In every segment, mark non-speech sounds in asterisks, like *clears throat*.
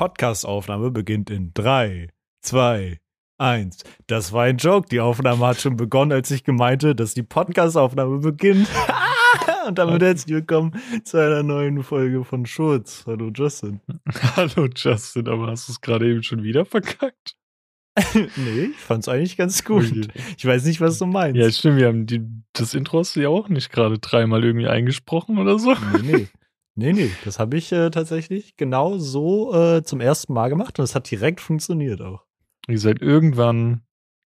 Podcast-Aufnahme beginnt in 3, 2, 1. Das war ein Joke. Die Aufnahme hat schon begonnen, als ich gemeinte, dass die Podcast-Aufnahme beginnt. *laughs* Und damit herzlich willkommen zu einer neuen Folge von Schurz. Hallo Justin. *laughs* Hallo Justin, aber hast du es gerade eben schon wieder verkackt? *laughs* nee, ich fand es eigentlich ganz gut. Okay. Ich weiß nicht, was du meinst. Ja, stimmt, wir haben die, das Intro hast du ja auch nicht gerade dreimal irgendwie eingesprochen oder so. Nee, nee. Nee, nee, das habe ich äh, tatsächlich genau so äh, zum ersten Mal gemacht und es hat direkt funktioniert auch. Wie gesagt, irgendwann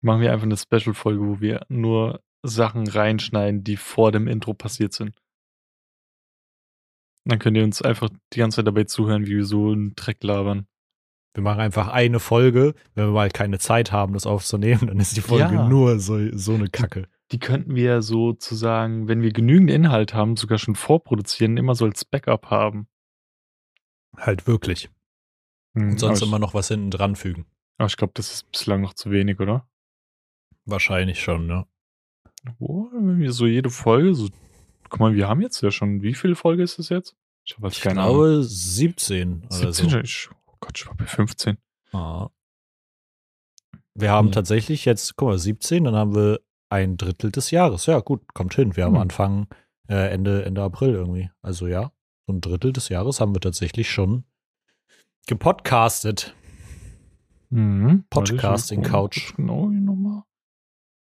machen wir einfach eine Special-Folge, wo wir nur Sachen reinschneiden, die vor dem Intro passiert sind. Dann könnt ihr uns einfach die ganze Zeit dabei zuhören, wie wir so einen Dreck labern. Wir machen einfach eine Folge, wenn wir mal keine Zeit haben, das aufzunehmen, dann ist die Folge ja. nur so, so eine Kacke die könnten wir sozusagen, wenn wir genügend Inhalt haben, sogar schon vorproduzieren, immer so als Backup haben. Halt wirklich. Hm, Und sonst immer noch was hinten dran fügen. Aber ich glaube, das ist bislang noch zu wenig, oder? Wahrscheinlich schon, ne? Oh, wenn wir so jede Folge, so, guck mal, wir haben jetzt ja schon, wie viele Folge ist es jetzt? Ich, ich glaube Ahnung. 17 oder 17, so. Ich, oh Gott, ich war bei 15. Ah. Wir haben hm. tatsächlich jetzt, guck mal, 17, dann haben wir ein Drittel des Jahres. Ja, gut, kommt hin. Wir haben hm. Anfang, äh, Ende, Ende April irgendwie. Also ja, so ein Drittel des Jahres haben wir tatsächlich schon gepodcastet. Mhm. Podcasting Couch. Genau, die Nummer.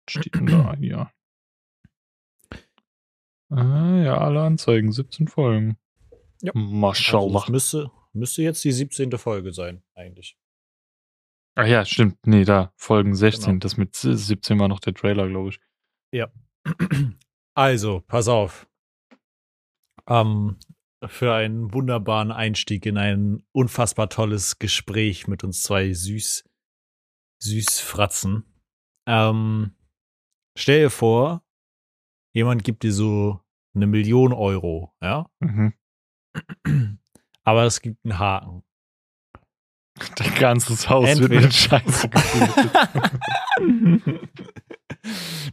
Steht denn da hier? Äh, ja, alle Anzeigen, 17 Folgen. Ja. Maschallah. Also müsste, müsste jetzt die 17. Folge sein, eigentlich. Ach ja, stimmt. Nee, da, Folgen 16. Genau. Das mit 17 war noch der Trailer, glaube ich. Ja. *clears throat* Also, pass auf. Ähm, für einen wunderbaren Einstieg in ein unfassbar tolles Gespräch mit uns zwei süß, süß Fratzen. Ähm, stell dir vor, jemand gibt dir so eine Million Euro, ja? Mhm. *clears throat* Aber es gibt einen Haken. *laughs* Dein ganzes Haus Entweder. wird mit Scheiße geflutet. *laughs*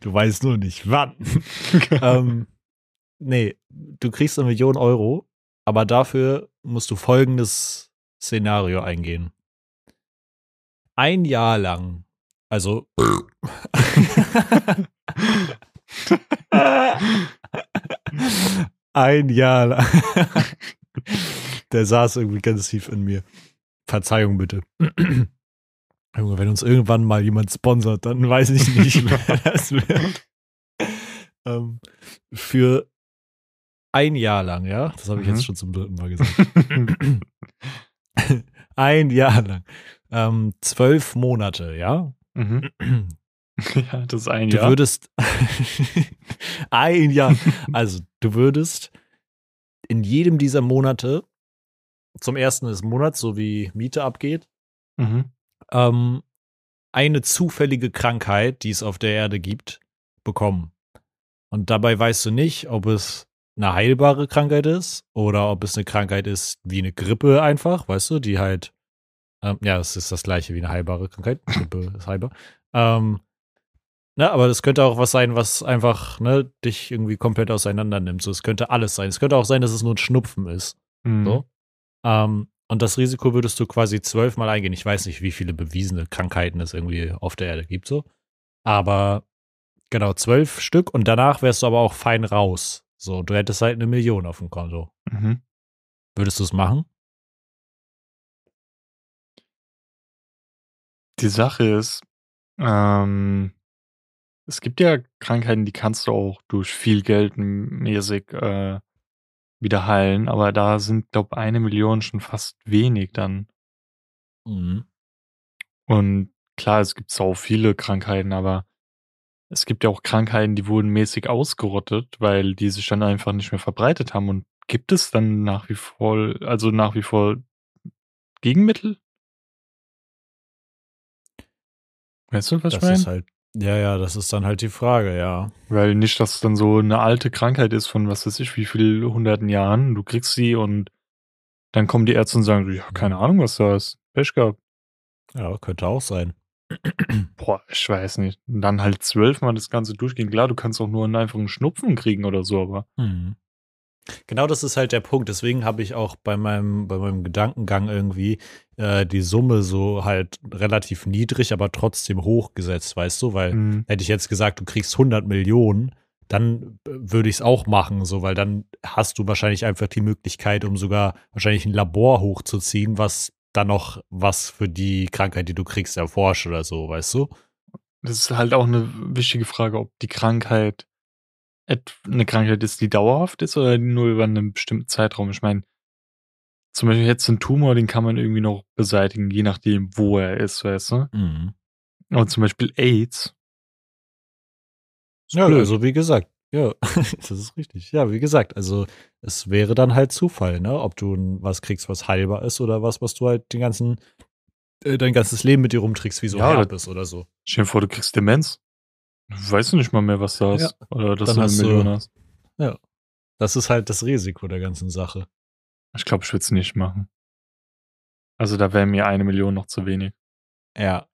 du weißt nur nicht, wann. *laughs* ähm, nee, du kriegst eine Million Euro, aber dafür musst du folgendes Szenario eingehen. Ein Jahr lang, also ein Jahr lang. Der saß irgendwie ganz tief in mir. Verzeihung bitte. *clears throat* Junge, wenn uns irgendwann mal jemand sponsert, dann weiß ich nicht, wer *laughs* das wird. Ähm, für ein Jahr lang, ja, das habe ich mhm. jetzt schon zum dritten Mal gesagt. *laughs* *clears throat* ein Jahr lang. Ähm, zwölf Monate, ja. Mhm. *clears throat* Ja, das ist ein du Jahr. Du würdest *laughs* ein Jahr. Also, du würdest in jedem dieser Monate zum ersten des Monats, so wie Miete abgeht, mhm. ähm, eine zufällige Krankheit, die es auf der Erde gibt, bekommen. Und dabei weißt du nicht, ob es eine heilbare Krankheit ist oder ob es eine Krankheit ist wie eine Grippe einfach, weißt du, die halt, ähm, ja, es ist das gleiche wie eine heilbare Krankheit. *laughs* Grippe ist heilbar. Ähm, Ne, aber das könnte auch was sein, was einfach ne, dich irgendwie komplett auseinander nimmt. So, es könnte alles sein. Es könnte auch sein, dass es nur ein Schnupfen ist. Mhm. So. Ähm, und das Risiko würdest du quasi zwölfmal eingehen. Ich weiß nicht, wie viele bewiesene Krankheiten es irgendwie auf der Erde gibt, so. Aber genau, zwölf Stück und danach wärst du aber auch fein raus. So, du hättest halt eine Million auf dem Konto. Mhm. Würdest du es machen? Die Sache ist, ähm, es gibt ja Krankheiten, die kannst du auch durch viel Geld mäßig äh, wieder heilen, aber da sind, glaube eine Million schon fast wenig dann. Mhm. Und klar, es gibt auch viele Krankheiten, aber es gibt ja auch Krankheiten, die wurden mäßig ausgerottet, weil die sich dann einfach nicht mehr verbreitet haben. Und gibt es dann nach wie vor, also nach wie vor Gegenmittel? Weißt du, was das ich meine? Ist halt ja, ja, das ist dann halt die Frage, ja. Weil nicht, dass es dann so eine alte Krankheit ist von was weiß ich, wie viel hunderten Jahren. Du kriegst sie und dann kommen die Ärzte und sagen, ja, keine Ahnung, was da ist. Pech gehabt. Ja, könnte auch sein. *clears throat* Boah, ich weiß nicht. Und dann halt zwölfmal das Ganze durchgehen. Klar, du kannst auch nur einen einfachen Schnupfen kriegen oder so, aber. Mhm. Genau das ist halt der Punkt. Deswegen habe ich auch bei meinem, bei meinem Gedankengang irgendwie äh, die Summe so halt relativ niedrig, aber trotzdem hochgesetzt, weißt du? Weil mhm. hätte ich jetzt gesagt, du kriegst 100 Millionen, dann würde ich es auch machen, so, weil dann hast du wahrscheinlich einfach die Möglichkeit, um sogar wahrscheinlich ein Labor hochzuziehen, was dann noch was für die Krankheit, die du kriegst, erforscht oder so, weißt du? Das ist halt auch eine wichtige Frage, ob die Krankheit eine Krankheit ist, die dauerhaft ist oder nur über einen bestimmten Zeitraum. Ich meine, zum Beispiel jetzt ein Tumor, den kann man irgendwie noch beseitigen, je nachdem, wo er ist, weißt du? Mhm. Und zum Beispiel AIDS. Ja, blöd. also wie gesagt, ja, *laughs* das ist richtig. Ja, wie gesagt, also es wäre dann halt Zufall, ne? Ob du was kriegst, was heilbar ist oder was, was du halt den ganzen, äh, dein ganzes Leben mit dir rumträgst, wie so ja, Herpes oder so. Stell dir vor, du kriegst Demenz. Weißt du nicht mal mehr, was da ist. Ja. Oder dass dann du eine Million hast. Ja. Das ist halt das Risiko der ganzen Sache. Ich glaube, ich würde es nicht machen. Also da wäre mir eine Million noch zu wenig. Ja.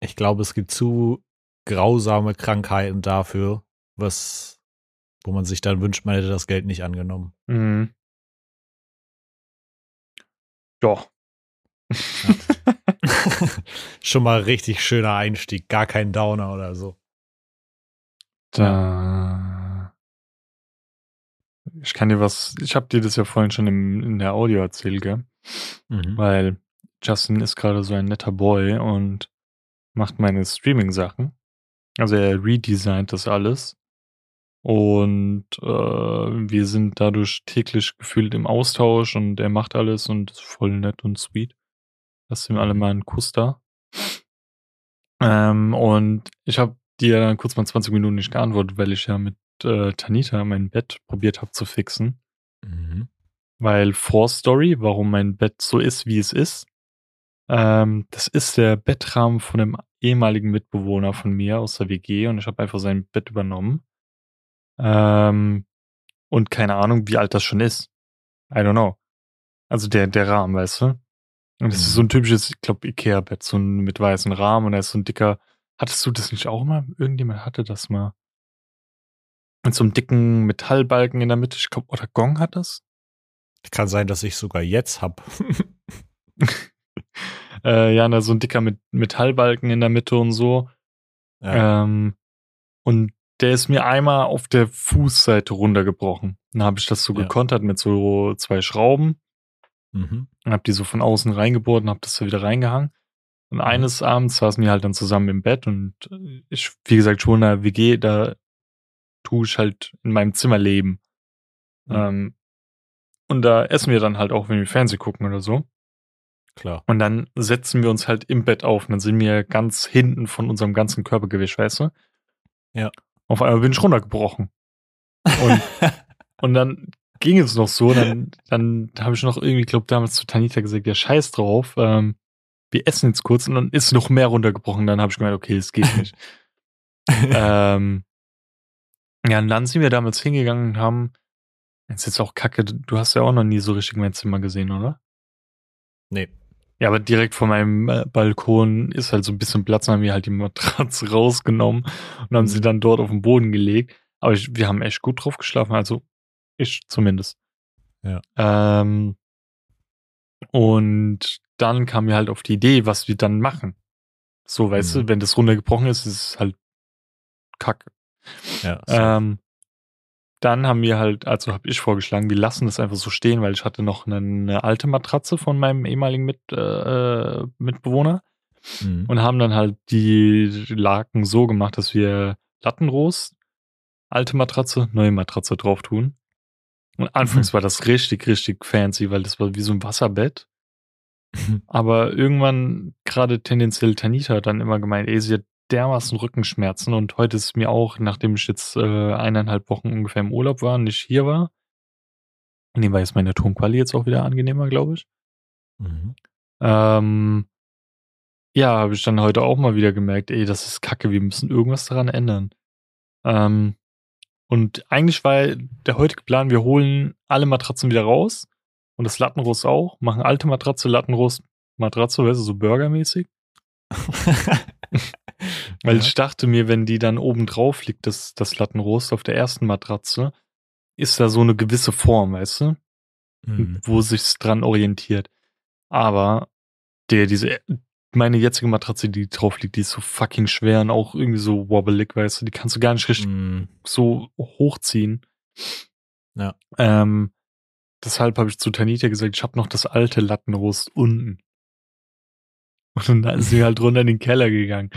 Ich glaube, es gibt zu grausame Krankheiten dafür, was, wo man sich dann wünscht, man hätte das Geld nicht angenommen. Mhm. Doch. Ja. *laughs* Schon mal richtig schöner Einstieg, gar kein Downer oder so. Da. Ich kann dir was, ich habe dir das ja vorhin schon im, in der Audio erzählt, gell? Mhm. Weil Justin ist gerade so ein netter Boy und macht meine Streaming-Sachen. Also er redesignt das alles. Und äh, wir sind dadurch täglich gefühlt im Austausch und er macht alles und ist voll nett und sweet. Lass ihm alle mal einen Kuss da. Ähm, und ich habe dir dann kurz mal 20 Minuten nicht geantwortet, weil ich ja mit äh, Tanita mein Bett probiert habe zu fixen. Mhm. Weil Vorstory, warum mein Bett so ist, wie es ist, ähm, das ist der Bettrahmen von einem ehemaligen Mitbewohner von mir aus der WG und ich habe einfach sein Bett übernommen. Ähm, und keine Ahnung, wie alt das schon ist. I don't know. Also der, der Rahmen, weißt du? Und das mhm. ist so ein typisches, ich glaube, Ikea-Bett, so ein mit weißem Rahmen und da ist so ein dicker Hattest du das nicht auch mal? Irgendjemand hatte das mal. Mit so einem dicken Metallbalken in der Mitte. Ich glaube, oder Gong hat das? Kann sein, dass ich sogar jetzt hab. *laughs* äh, ja, na, so ein dicker mit Metallbalken in der Mitte und so. Ja. Ähm, und der ist mir einmal auf der Fußseite runtergebrochen. Dann habe ich das so ja. gekontert mit so zwei Schrauben. Mhm. Und habe die so von außen reingebohrt und habe das da wieder reingehangen. Und eines Abends saßen wir halt dann zusammen im Bett und ich, wie gesagt, schon in der WG, da tue ich halt in meinem Zimmer leben. Mhm. Ähm, und da essen wir dann halt auch, wenn wir Fernsehen gucken oder so. Klar. Und dann setzen wir uns halt im Bett auf und dann sind wir ganz hinten von unserem ganzen Körpergewicht, weißt du? Ja. Auf einmal bin ich runtergebrochen. Und, *laughs* und dann ging es noch so, dann, dann habe ich noch irgendwie, glaube damals zu Tanita gesagt, ja, scheiß drauf, ähm, wir essen jetzt kurz und dann ist noch mehr runtergebrochen. Dann habe ich gemeint, okay, es geht nicht. *laughs* ähm, ja, und dann sind wir damals hingegangen und haben, jetzt ist auch kacke, du hast ja auch noch nie so richtig mein Zimmer gesehen, oder? Nee. Ja, aber direkt vor meinem äh, Balkon ist halt so ein bisschen Platz, dann haben wir halt die Matratze *laughs* rausgenommen und haben sie mhm. dann dort auf den Boden gelegt. Aber ich, wir haben echt gut drauf geschlafen, also ich zumindest. Ja. Ähm, und dann kam mir halt auf die Idee, was wir dann machen. So, weißt mhm. du, wenn das runtergebrochen ist, ist es halt kacke. Ja, ähm, dann haben wir halt, also habe ich vorgeschlagen, wir lassen das einfach so stehen, weil ich hatte noch eine, eine alte Matratze von meinem ehemaligen Mit, äh, Mitbewohner mhm. und haben dann halt die Laken so gemacht, dass wir Lattenrost, alte Matratze, neue Matratze drauf tun. Und anfangs mhm. war das richtig, richtig fancy, weil das war wie so ein Wasserbett. *laughs* Aber irgendwann, gerade tendenziell Tanita hat dann immer gemeint, ey, sie hat dermaßen Rückenschmerzen und heute ist es mir auch, nachdem ich jetzt äh, eineinhalb Wochen ungefähr im Urlaub war und nicht hier war, nebenbei ist meine Tonqualität jetzt auch wieder angenehmer, glaube ich. Mhm. Ähm, ja, habe ich dann heute auch mal wieder gemerkt, ey, das ist kacke, wir müssen irgendwas daran ändern. Ähm, und eigentlich war der heutige Plan, wir holen alle Matratzen wieder raus und das Lattenrost auch, machen alte Matratze, Lattenrost, Matratze, weißt du, so burgermäßig. *laughs* Weil ja. ich dachte mir, wenn die dann oben drauf liegt, das, das Lattenrost auf der ersten Matratze, ist da so eine gewisse Form, weißt du? Mhm. Wo sich's dran orientiert. Aber der, diese, meine jetzige Matratze, die drauf liegt, die ist so fucking schwer und auch irgendwie so wobbelig, weißt du, die kannst du gar nicht richtig mm. so hochziehen. Ja. Ähm, deshalb habe ich zu Tanita gesagt, ich habe noch das alte Lattenrost unten. Und dann ist sie halt runter in den Keller gegangen.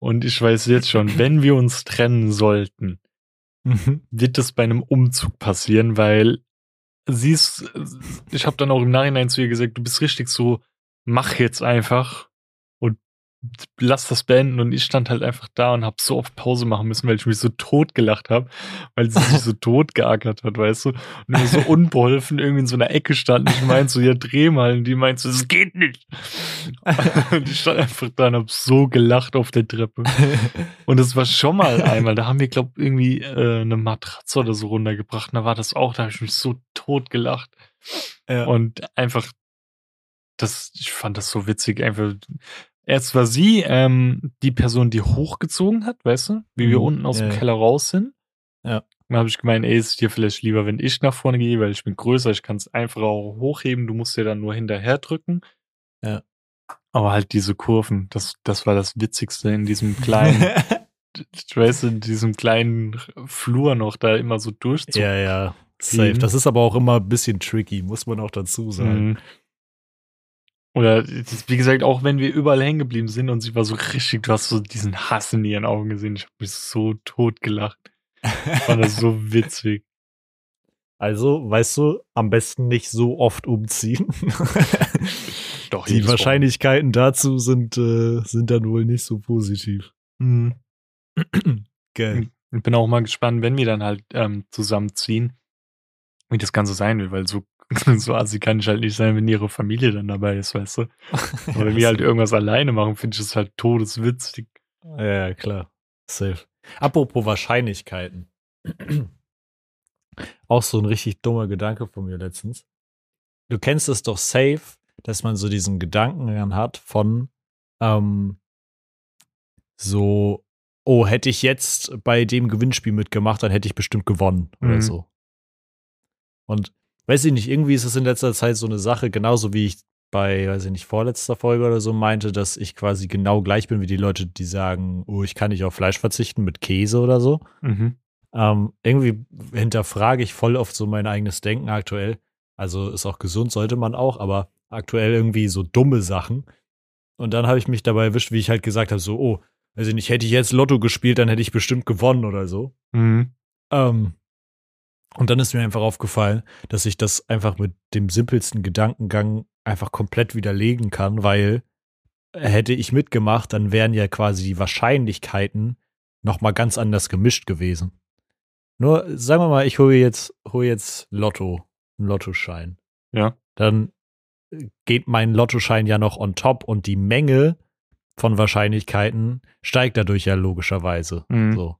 Und ich weiß jetzt schon, wenn wir uns trennen sollten, mhm. wird das bei einem Umzug passieren, weil sie ist, ich habe dann auch im Nachhinein zu ihr gesagt, du bist richtig so, mach jetzt einfach lass das beenden und ich stand halt einfach da und hab so oft Pause machen müssen, weil ich mich so tot gelacht habe, weil sie sich so *laughs* tot geackert hat, weißt du? Und so unbeholfen irgendwie in so einer Ecke stand und ich meinte so, ja, dreh mal. Und die meinte so, es geht nicht. *laughs* und ich stand einfach da und hab so gelacht auf der Treppe. Und das war schon mal einmal, da haben wir, glaub irgendwie äh, eine Matratze oder so runtergebracht. Und da war das auch, da habe ich mich so tot gelacht. Ja. Und einfach das, ich fand das so witzig, einfach, Erst war sie ähm, die Person, die hochgezogen hat, weißt du, wie wir mhm. unten aus ja, dem Keller raus sind. Ja. Dann habe ich gemeint, ey, ist dir vielleicht lieber, wenn ich nach vorne gehe, weil ich bin größer, ich kann es einfach auch hochheben, du musst dir dann nur hinterher drücken. Ja. Aber halt diese Kurven, das, das war das Witzigste in diesem *laughs* kleinen, ich weiß, in diesem kleinen Flur noch da immer so durchzuziehen. Ja, ja. Safe. Das ist aber auch immer ein bisschen tricky, muss man auch dazu sagen. Mhm. Oder wie gesagt, auch wenn wir überall hängen geblieben sind und sie war so richtig, du hast so diesen Hass in ihren Augen gesehen. Ich habe mich so tot gelacht. Ich fand das so *laughs* witzig. Also, weißt du, am besten nicht so oft umziehen. *laughs* Doch, die Wahrscheinlichkeiten Mal. dazu sind, äh, sind dann wohl nicht so positiv. Mhm. *clears throat* Geil. Ich bin auch mal gespannt, wenn wir dann halt ähm, zusammenziehen, wie das Ganze sein wird, weil so *laughs* so assi kann ich halt nicht sein, wenn ihre Familie dann dabei ist, weißt du. *laughs* Aber wenn wir halt irgendwas alleine machen, finde ich es halt todeswitzig. Ja, klar. Safe. Apropos Wahrscheinlichkeiten. *clears throat* Auch so ein richtig dummer Gedanke von mir letztens. Du kennst es doch safe, dass man so diesen Gedanken hat von ähm, so, oh, hätte ich jetzt bei dem Gewinnspiel mitgemacht, dann hätte ich bestimmt gewonnen mhm. oder so. Und weiß ich nicht, irgendwie ist es in letzter Zeit so eine Sache, genauso wie ich bei, weiß ich nicht, vorletzter Folge oder so meinte, dass ich quasi genau gleich bin wie die Leute, die sagen, oh, ich kann nicht auf Fleisch verzichten mit Käse oder so. Mhm. Ähm, irgendwie hinterfrage ich voll oft so mein eigenes Denken aktuell. Also ist auch gesund, sollte man auch, aber aktuell irgendwie so dumme Sachen. Und dann habe ich mich dabei erwischt, wie ich halt gesagt habe, so, oh, weiß ich nicht, hätte ich jetzt Lotto gespielt, dann hätte ich bestimmt gewonnen oder so. Mhm. Ähm, und dann ist mir einfach aufgefallen, dass ich das einfach mit dem simpelsten Gedankengang einfach komplett widerlegen kann, weil hätte ich mitgemacht, dann wären ja quasi die Wahrscheinlichkeiten noch mal ganz anders gemischt gewesen. Nur sagen wir mal, ich hole jetzt hole jetzt Lotto, einen Lottoschein. Ja. Dann geht mein Lottoschein ja noch on top und die Menge von Wahrscheinlichkeiten steigt dadurch ja logischerweise. Mhm. So.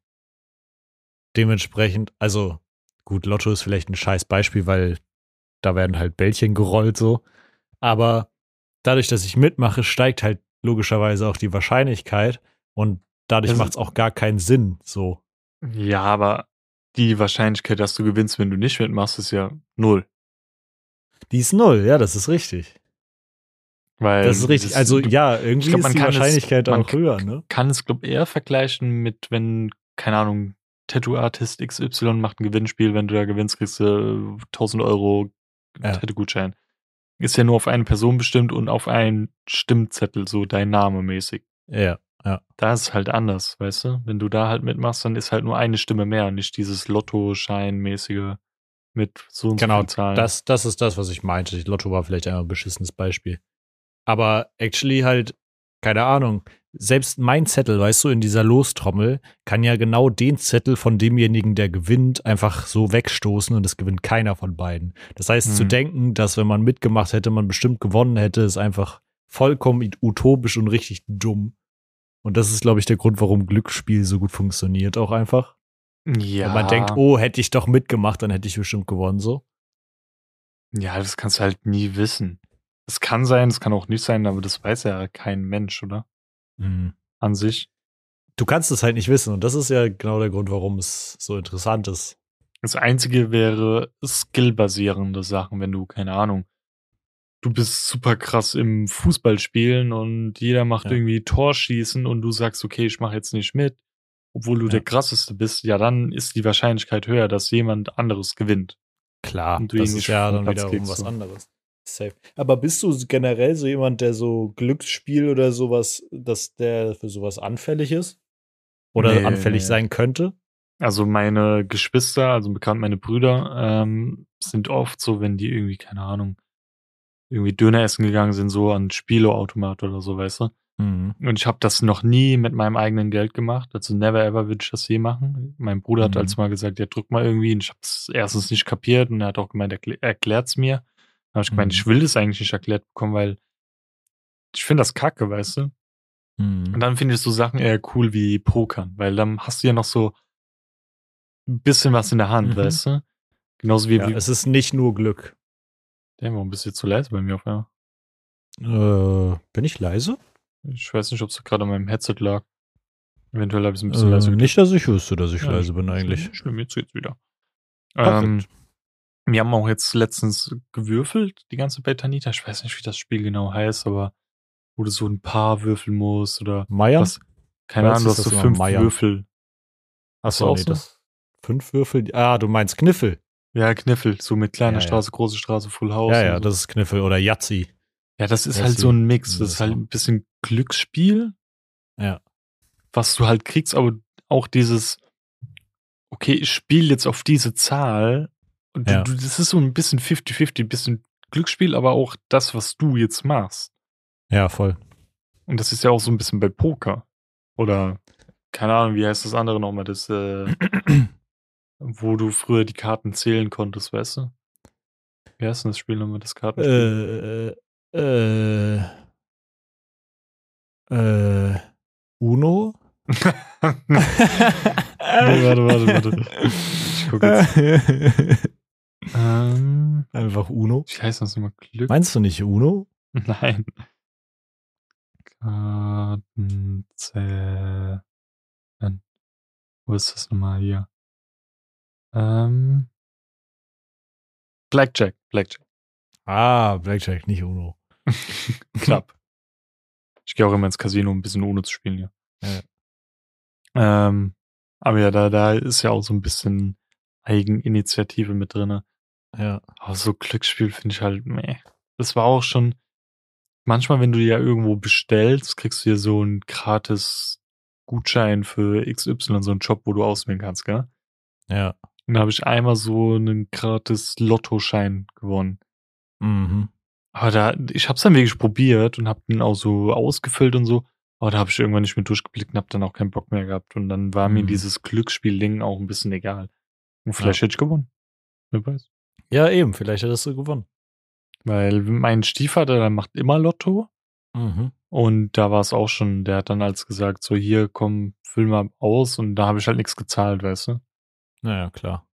Dementsprechend, also Gut, Lotto ist vielleicht ein scheiß Beispiel, weil da werden halt Bällchen gerollt so. Aber dadurch, dass ich mitmache, steigt halt logischerweise auch die Wahrscheinlichkeit und dadurch also, macht es auch gar keinen Sinn so. Ja, aber die Wahrscheinlichkeit, dass du gewinnst, wenn du nicht mitmachst, ist ja null. Die ist null, ja, das ist richtig. Weil das ist richtig. Das, also ja, irgendwie glaub, ist die Wahrscheinlichkeit es, auch höher, ne? Kann es, glaube ich, eher vergleichen mit, wenn, keine Ahnung, Tattoo-Artist XY macht ein Gewinnspiel, wenn du da gewinnst, kriegst du 1000 Euro ja. Tattoo-Gutschein. Ist ja nur auf eine Person bestimmt und auf einen Stimmzettel, so dein Name mäßig. Ja, ja. Da ist es halt anders, weißt du? Wenn du da halt mitmachst, dann ist halt nur eine Stimme mehr, nicht dieses Lotto-Schein-mäßige mit so und genau, so Zahlen. Das, das ist das, was ich meinte. Lotto war vielleicht ein beschissenes Beispiel. Aber actually halt, keine Ahnung, selbst mein Zettel, weißt du, in dieser Lostrommel, kann ja genau den Zettel von demjenigen, der gewinnt, einfach so wegstoßen und es gewinnt keiner von beiden. Das heißt, mhm. zu denken, dass wenn man mitgemacht hätte, man bestimmt gewonnen hätte, ist einfach vollkommen utopisch und richtig dumm. Und das ist, glaube ich, der Grund, warum Glücksspiel so gut funktioniert, auch einfach. Ja. Wenn man denkt, oh, hätte ich doch mitgemacht, dann hätte ich bestimmt gewonnen, so. Ja, das kannst du halt nie wissen. Es kann sein, es kann auch nicht sein, aber das weiß ja kein Mensch, oder? Mhm. an sich. Du kannst es halt nicht wissen und das ist ja genau der Grund, warum es so interessant ist. Das Einzige wäre skillbasierende Sachen, wenn du, keine Ahnung, du bist super krass im Fußballspielen und jeder macht Ja. irgendwie Torschießen und du sagst, okay, ich mache jetzt nicht mit, obwohl du Ja. der krasseste bist, ja, dann ist die Wahrscheinlichkeit höher, dass jemand anderes gewinnt. Klar, Und du das ist ja dann Platz wiederum was anderes. Safe. Aber bist du generell so jemand, der so Glücksspiel oder sowas, dass der für sowas anfällig ist? Oder Nee, anfällig nee. sein könnte? Also meine Geschwister, also bekannt meine Brüder, ähm, sind oft so, wenn die irgendwie, keine Ahnung, irgendwie Döner essen gegangen sind, so an Spieleautomat oder so, weißt du. Mhm. Und ich habe das noch nie mit meinem eigenen Geld gemacht. Also never ever würde ich das je machen. Mein Bruder hat Mhm. als mal gesagt, ja, drück mal irgendwie. Und ich habe es erstens nicht kapiert und er hat auch gemeint, erkl erklärt's mir. Dann habe ich gemeint, Mhm. ich will das eigentlich nicht erklärt bekommen, weil ich finde das kacke, weißt du. Und Mhm. dann finde ich so Sachen eher cool wie Pokern, weil dann hast du ja noch so ein bisschen was in der Hand, Mhm. weißt du? Genauso wie, Ja, wie es ist nicht nur Glück. Damn, warum bist du jetzt so leise bei mir auf einmal? Äh, bin ich leise? Ich weiß nicht, ob es gerade an meinem Headset lag. Eventuell habe ich es ein bisschen leise Äh, gedrückt. nicht, dass ich wüsste, dass ich Ja, leise bin eigentlich. Schlimm, jetzt geht's wieder. Ähm, wir haben auch jetzt letztens gewürfelt, die ganze Betanita. Ich weiß nicht, wie das Spiel genau heißt, aber wo du so ein paar würfeln musst oder Meier? was. Keine Ahnung, du hast so fünf Meier. Würfel. Achso, auch nee, so? das. Fünf Würfel? Ah, du meinst Kniffel. Ja, Kniffel, so mit kleiner Ja, ja. Straße, große Straße, Full House. Ja, ja, so. das ist Kniffel oder Yazzi. ja, das ist das halt so ein Mix. das ist halt ein bisschen Glücksspiel, Ja. was du halt kriegst, aber auch dieses, okay, ich spiele jetzt auf diese Zahl und Ja. du, das ist so ein bisschen 50-50, ein bisschen Glücksspiel, aber auch das, was du jetzt machst. Ja, voll. Und das ist ja auch so ein bisschen bei Poker. Oder, keine Ahnung, wie heißt das andere nochmal, das, äh, *clears throat* wo du früher die Karten zählen konntest, weißt du? Wie heißt denn das Spiel nochmal, das Kartenspiel? Äh, äh, äh, Uno? *laughs* nee, warte, warte, warte. Ich guck jetzt. *laughs* Ähm, Einfach Uno. wie heißt das nochmal? Glück? Meinst du nicht Uno? *laughs* Nein. Kartenzählen. Wo ist das nochmal hier? Ähm, Blackjack. Blackjack. Ah, Blackjack, nicht Uno. *laughs* Knapp. Ich gehe auch immer ins Casino, um ein bisschen ohne zu spielen, ja. Ja. Ähm, aber ja, da, da ist ja auch so ein bisschen Eigeninitiative mit drinne. Ja. Aber so Glücksspiel finde ich halt, meh. Das war auch schon, manchmal, wenn du ja irgendwo bestellst, kriegst du ja so einen gratis Gutschein für XY, so einen Job, wo du auswählen kannst, gell? Ja. Und da habe ich einmal so einen gratis Lottoschein gewonnen. Mhm. Aber da, ich hab's dann wirklich probiert und hab den auch so ausgefüllt und so. Aber da habe ich irgendwann nicht mehr durchgeblickt und hab dann auch keinen Bock mehr gehabt. Und dann war mir Mhm. dieses Glücksspiel-Ding auch ein bisschen egal. Und vielleicht hätte ich gewonnen. Wer weiß. Ja, eben, vielleicht hättest du gewonnen. Weil mein Stiefvater, der macht immer Lotto. Mhm. Und da war es auch schon, der hat dann als gesagt, so hier, komm, füll mal aus. Und da habe ich halt nichts gezahlt, weißt du? Naja, klar.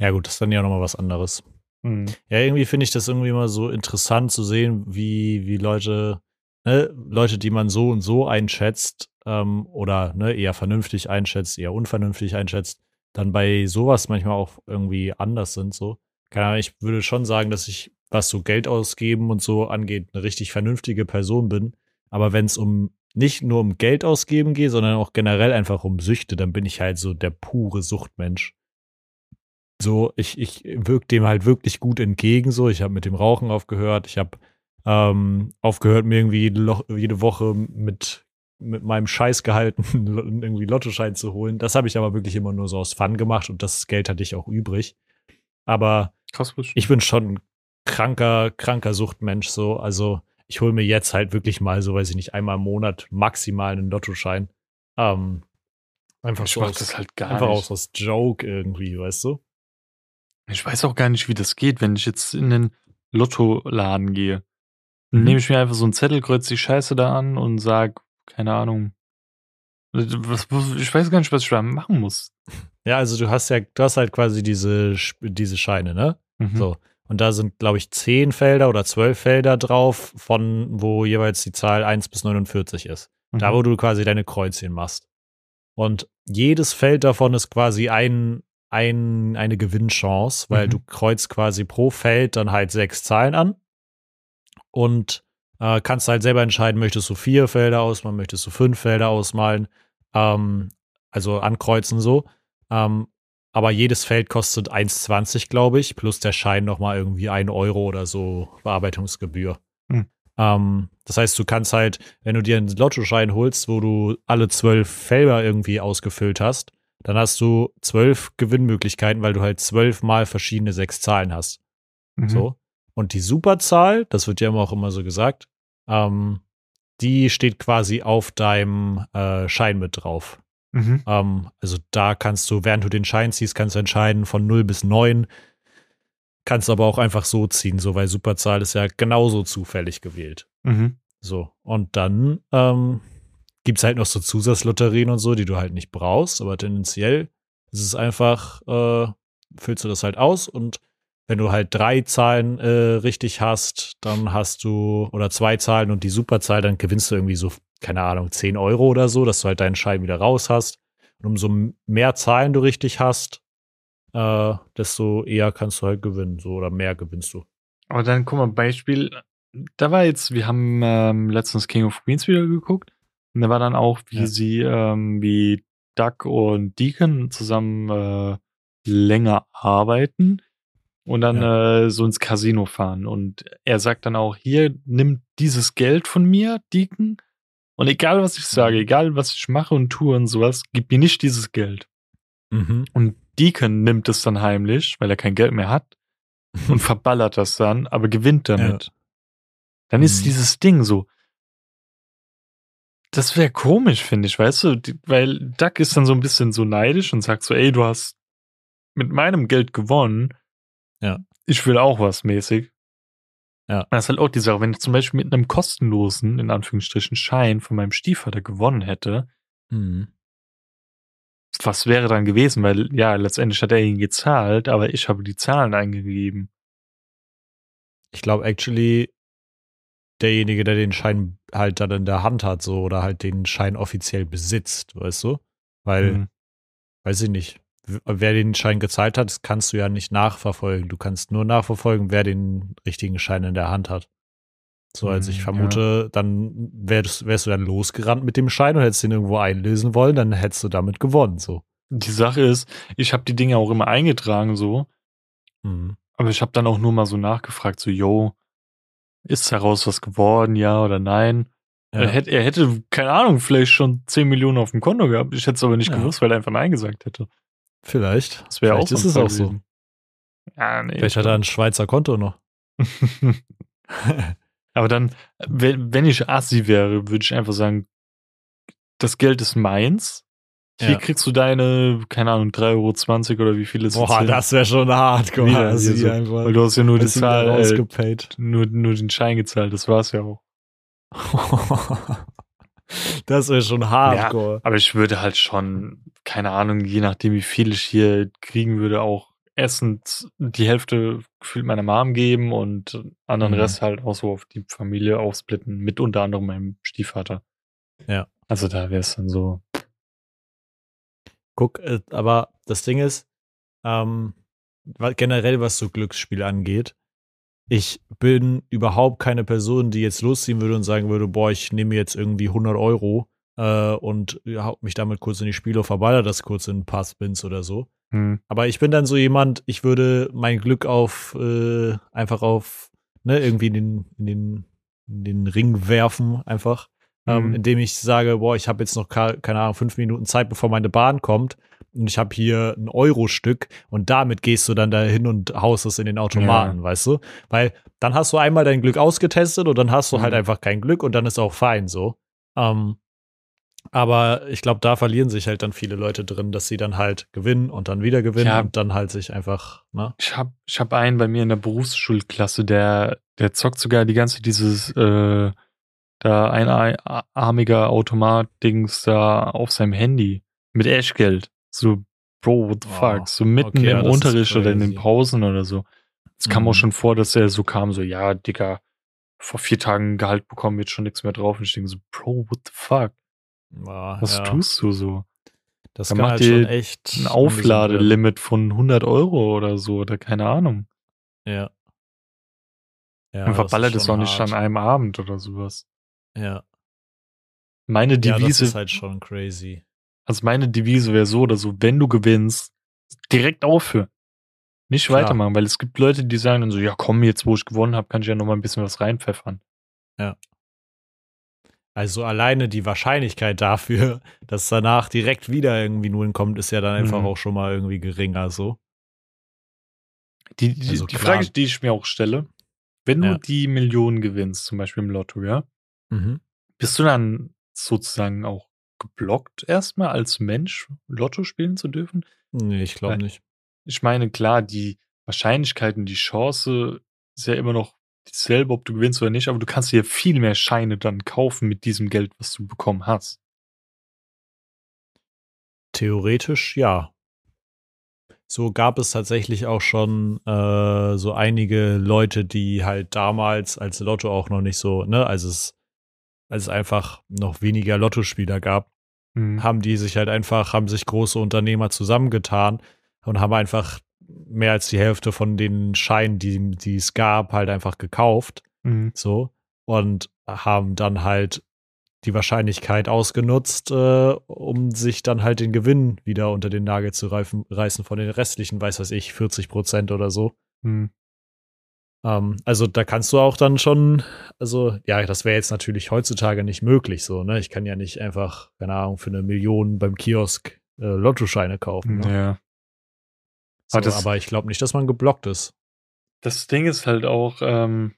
Ja, gut, das ist dann ja nochmal was anderes. Mhm. Ja, irgendwie finde ich das irgendwie immer so interessant zu sehen, wie, wie Leute, ne, Leute, die man so und so einschätzt, ähm, oder ne, eher vernünftig einschätzt, eher unvernünftig einschätzt, dann bei sowas manchmal auch irgendwie anders sind. So. Keine Ahnung, ich würde schon sagen, dass ich, was so Geld ausgeben und so angeht, eine richtig vernünftige Person bin. Aber wenn es um nicht nur um Geld ausgeben geht, sondern auch generell einfach um Süchte, dann bin ich halt so der pure Suchtmensch. So, ich, ich wirke dem halt wirklich gut entgegen. So, ich habe mit dem Rauchen aufgehört. Ich habe ähm, aufgehört, mir irgendwie jede, jede Woche mit, mit meinem Scheißgehalt einen *laughs* irgendwie Lottoschein zu holen. Das habe ich aber wirklich immer nur so aus Fun gemacht und das Geld hatte ich auch übrig. Aber ich bin schon ein kranker, kranker Suchtmensch. So, also ich hole mir jetzt halt wirklich mal, so weiß ich nicht, einmal im Monat maximal einen Lottoschein. Ähm, einfach ich so mach aus, das halt gar einfach nicht. aus aus Joke irgendwie, weißt du? Ich weiß auch gar nicht, wie das geht, wenn ich jetzt in den Lottoladen gehe. Mhm. nehme ich mir einfach so einen Zettel, kreuze die Scheiße da an und sag, keine Ahnung. Ich weiß gar nicht, was ich da machen muss. Ja, also du hast ja, du hast halt quasi diese, diese Scheine, ne? Mhm. So. Und da sind, glaube ich, zehn Felder oder zwölf Felder drauf, von wo jeweils die Zahl 1 bis 49 ist. Mhm. Da, wo du quasi deine Kreuzchen machst. Und jedes Feld davon ist quasi ein, ein, eine Gewinnchance, weil mhm. du kreuzt quasi pro Feld dann halt sechs Zahlen an und äh, kannst halt selber entscheiden, möchtest du vier Felder ausmalen, möchtest du fünf Felder ausmalen, ähm, also ankreuzen so. Ähm, aber jedes Feld kostet 1,20, glaube ich, plus der Schein nochmal irgendwie ein Euro oder so Bearbeitungsgebühr. Hm. Ähm, das heißt, du kannst halt, wenn du dir einen Lottoschein holst, wo du alle zwölf Felder irgendwie ausgefüllt hast, dann hast du zwölf Gewinnmöglichkeiten, weil du halt zwölfmal verschiedene sechs Zahlen hast. Mhm. So. Und die Superzahl, das wird ja immer auch immer so gesagt, ähm, die steht quasi auf deinem äh, Schein mit drauf. Mhm. Ähm, also da kannst du, während du den Schein ziehst, kannst du entscheiden von 0 bis 9. Kannst aber auch einfach so ziehen, so weil Superzahl ist ja genauso zufällig gewählt. Mhm. So. Und dann ähm, gibt es halt noch so Zusatzlotterien und so, die du halt nicht brauchst, aber tendenziell ist es einfach, äh, füllst du das halt aus und wenn du halt drei Zahlen äh, richtig hast, dann hast du, oder zwei Zahlen und die Superzahl, dann gewinnst du irgendwie so keine Ahnung, 10 Euro oder so, dass du halt deinen Schein wieder raus hast. Und umso mehr Zahlen du richtig hast, äh, desto eher kannst du halt gewinnen, so oder mehr gewinnst du. Aber dann guck mal, Beispiel, da war jetzt, wir haben ähm, letztens King of Queens wieder geguckt und da war dann auch, wie ja. sie, ähm, wie Duck und Deacon zusammen äh, länger arbeiten und dann ja. äh, so ins Casino fahren. Und er sagt dann auch, hier, nimm dieses Geld von mir, Deacon, und egal, was ich sage, mhm. egal, was ich mache und tue und sowas, gib mir nicht dieses Geld. Mhm. Und Deacon nimmt es dann heimlich, weil er kein Geld mehr hat *laughs* und verballert das dann, aber gewinnt damit. Ja. Dann mhm. ist dieses Ding so. Das wäre komisch, finde ich, weißt du, weil Duck ist dann so ein bisschen so neidisch und sagt so, ey, du hast mit meinem Geld gewonnen. Ja. Ich will auch was mäßig. Ja. Das ist halt auch die Sache, wenn ich zum Beispiel mit einem kostenlosen, in Anführungsstrichen, Schein von meinem Stiefvater gewonnen hätte, mhm. was wäre dann gewesen? Weil, ja, letztendlich hat er ihn gezahlt, aber ich habe die Zahlen eingegeben. Ich glaube, actually, derjenige, der den Schein halt dann in der Hand hat, so, oder halt den Schein offiziell besitzt, weißt du? Weil, mhm. weiß ich nicht, wer den Schein gezahlt hat, das kannst du ja nicht nachverfolgen. Du kannst nur nachverfolgen, wer den richtigen Schein in der Hand hat. So, also ich hm, vermute, ja. dann wärst, wärst, du dann losgerannt mit dem Schein und hättest den irgendwo einlösen wollen, dann hättest du damit gewonnen, so. Die Sache ist, ich habe die Dinge auch immer eingetragen, so. Mhm. Aber ich habe dann auch nur mal so nachgefragt, so, yo, ist daraus was geworden, ja oder nein? Ja. Er, hätte, er hätte, keine Ahnung, vielleicht schon 10 Millionen auf dem Konto gehabt. Ich hätte es aber nicht ja. gewusst, weil er einfach Nein gesagt hätte. Vielleicht. Das wäre auch ist es auch so. Ja, nee, Vielleicht hat er ein Schweizer Konto noch. *laughs* Aber dann, wenn, ich Assi wäre, würde ich einfach sagen, das Geld ist meins. Hier ja. kriegst du deine, keine Ahnung, 3,20 Euro oder wie viel es ist. Boah, das wäre schon hart, guck mal. So, weil du hast ja nur die Zahl, äh, nur, nur den Schein gezahlt, das war's ja auch. *laughs* das wäre schon hardcore. Ja, aber ich würde halt schon, keine Ahnung, je nachdem, wie viel ich hier kriegen würde, auch essend die Hälfte gefühlt meiner Mom geben und anderen mhm. Rest halt auch so auf die Familie aufsplitten, mit unter anderem meinem Stiefvater. Ja. Also da wäre es dann so. Guck, äh, aber das Ding ist, ähm, generell was so Glücksspiele angeht, ich bin überhaupt keine Person, die jetzt losziehen würde und sagen würde, boah, ich nehme jetzt irgendwie 100 Euro äh, und hau mich damit kurz in die Spiele, verballer das kurz in ein paar Spins oder so. Hm. Aber ich bin dann so jemand, ich würde mein Glück auf äh, einfach auf ne, irgendwie in den, in den, in den Ring werfen, einfach. Ähm, hm. indem ich sage, boah, ich habe jetzt noch keine Ahnung, fünf Minuten Zeit, bevor meine Bahn kommt und ich habe hier ein Euro-Stück und damit gehst du dann da hin und haust es in den Automaten, ja. weißt du? Weil dann hast du einmal dein Glück ausgetestet und dann hast du halt mhm. halt einfach kein Glück und dann ist auch fein so. Ähm, aber ich glaube, da verlieren sich halt dann viele Leute drin, dass sie dann halt gewinnen und dann wieder gewinnen ja. und dann halt sich einfach, ne? Ich habe ich hab einen bei mir in der Berufsschulklasse, der, der zockt sogar die ganze dieses, äh, da einarmiger Automat-Dings da auf seinem Handy mit Eschgeld. So, Bro, what the wow. fuck? So mitten okay, im ja, Unterricht oder in den Pausen oder so. Es mhm. kam auch mhm. schon vor, dass er so kam, so, ja, Digga, vor vier Tagen Gehalt bekommen, wird schon nichts mehr drauf. Und ich denke so, Bro, what the fuck? Wow, Was ja. tust du so? Das Dann kann macht halt schon echt Ein. Aufladelimit von 100 Euro oder so oder keine Ahnung. Ja. Ja, Und verballert es auch nicht an einem Abend oder sowas. Ja. Meine ja, das Devise, ist halt schon crazy. Also meine Devise wäre so oder so, wenn du gewinnst, direkt aufhören. Nicht Klar. weitermachen, weil es gibt Leute, die sagen dann so, ja komm, jetzt wo ich gewonnen habe, kann ich ja noch mal ein bisschen was reinpfeffern. Also alleine die Wahrscheinlichkeit dafür, *laughs* dass danach direkt wieder irgendwie nun kommt, ist ja dann einfach Mhm. auch schon mal irgendwie geringer so. Die, die, Also die. Frage, die ich mir auch stelle, wenn du Ja. die Millionen gewinnst, zum Beispiel im Lotto, ja, Mhm. bist du dann sozusagen auch geblockt erstmal als Mensch Lotto spielen zu dürfen? Nee, ich glaube nicht. Ich meine, klar, die Wahrscheinlichkeiten, die Chance ist ja immer noch dieselbe, ob du gewinnst oder nicht, aber du kannst dir viel mehr Scheine dann kaufen mit diesem Geld, was du bekommen hast. Theoretisch ja. So gab es tatsächlich auch schon äh, so einige Leute, die halt damals, als Lotto auch noch nicht so, ne, als es, als es einfach noch weniger Lottospieler gab, Mhm. haben die sich halt einfach, haben sich große Unternehmer zusammengetan und haben einfach mehr als die Hälfte von den Scheinen, die, die es gab, halt einfach gekauft. Mhm. So. Und haben dann halt die Wahrscheinlichkeit ausgenutzt, äh, um sich dann halt den Gewinn wieder unter den Nagel zu reifen, reißen von den restlichen, weiß was ich, 40 Prozent oder so. Mhm. Ähm, also da kannst du auch dann schon, also ja, das wäre jetzt natürlich heutzutage nicht möglich so, ne? Ich kann ja nicht einfach, keine Ahnung, für eine Million beim Kiosk äh, Lottoscheine kaufen. Ne? Ja. So, Aber das- aber ich glaube nicht, dass man geblockt ist. Das Ding ist halt auch, ähm,